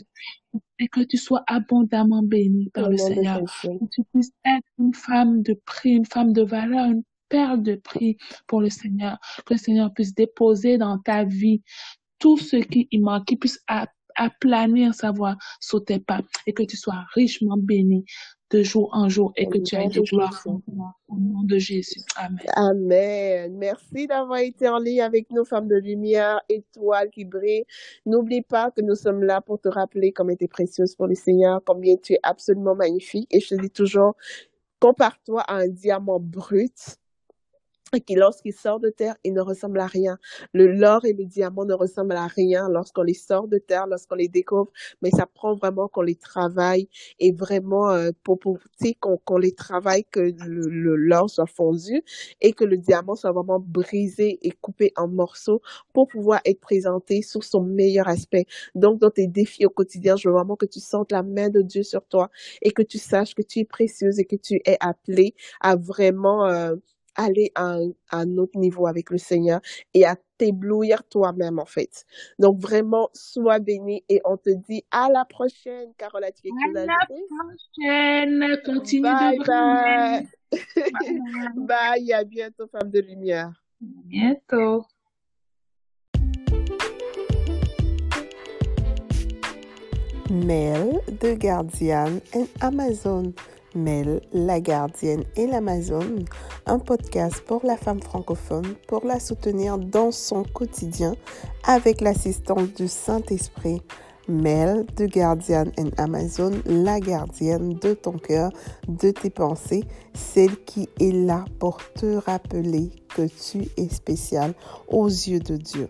[SPEAKER 2] tu sois abondamment béni par le Seigneur. Que tu puisses être une femme de prix, une femme de valeur, une perle de prix pour le Seigneur. Que le Seigneur puisse déposer dans ta vie tout ce qui y manque, qu'il puisse aplanir sa voix sur tes pas et que tu sois richement béni de jour en jour et que tu aies de gloire au nom de Jésus. Amen.
[SPEAKER 1] Amen. Merci d'avoir été en ligne avec nos femmes de lumière, étoiles qui brillent. N'oublie pas que nous sommes là pour te rappeler comme tu es précieuse pour le Seigneur, combien tu es absolument magnifique. Et je te dis toujours, compare-toi à un diamant brut et qui, lorsqu'il sort de terre, il ne ressemble à rien. Le l'or et le diamant ne ressemblent à rien lorsqu'on les sort de terre, lorsqu'on les découvre, mais ça prend vraiment qu'on les travaille et vraiment euh, pour, pour qu'on les travaille, que le l'or soit fondu et que le diamant soit vraiment brisé et coupé en morceaux pour pouvoir être présenté sous son meilleur aspect. Donc, dans tes défis au quotidien, je veux vraiment que tu sentes la main de Dieu sur toi et que tu saches que tu es précieuse et que tu es appelée à vraiment euh, aller à un, autre niveau avec le Seigneur et à t'éblouir toi-même, en fait. Donc, vraiment, sois béni et on te dit à la prochaine, Carole. À
[SPEAKER 2] la prochaine. Continue
[SPEAKER 1] bye,
[SPEAKER 2] de
[SPEAKER 1] bye. bye. bye. À bientôt, femme de lumière.
[SPEAKER 2] À bientôt.
[SPEAKER 3] Mail de Guardian et Amazon. Mel, la gardienne et l'Amazon, un podcast pour la femme francophone pour la soutenir dans son quotidien avec l'assistance du Saint-Esprit. Mel, de Guardian et Amazon, la gardienne de ton cœur, de tes pensées, celle qui est là pour te rappeler que tu es spécial aux yeux de Dieu.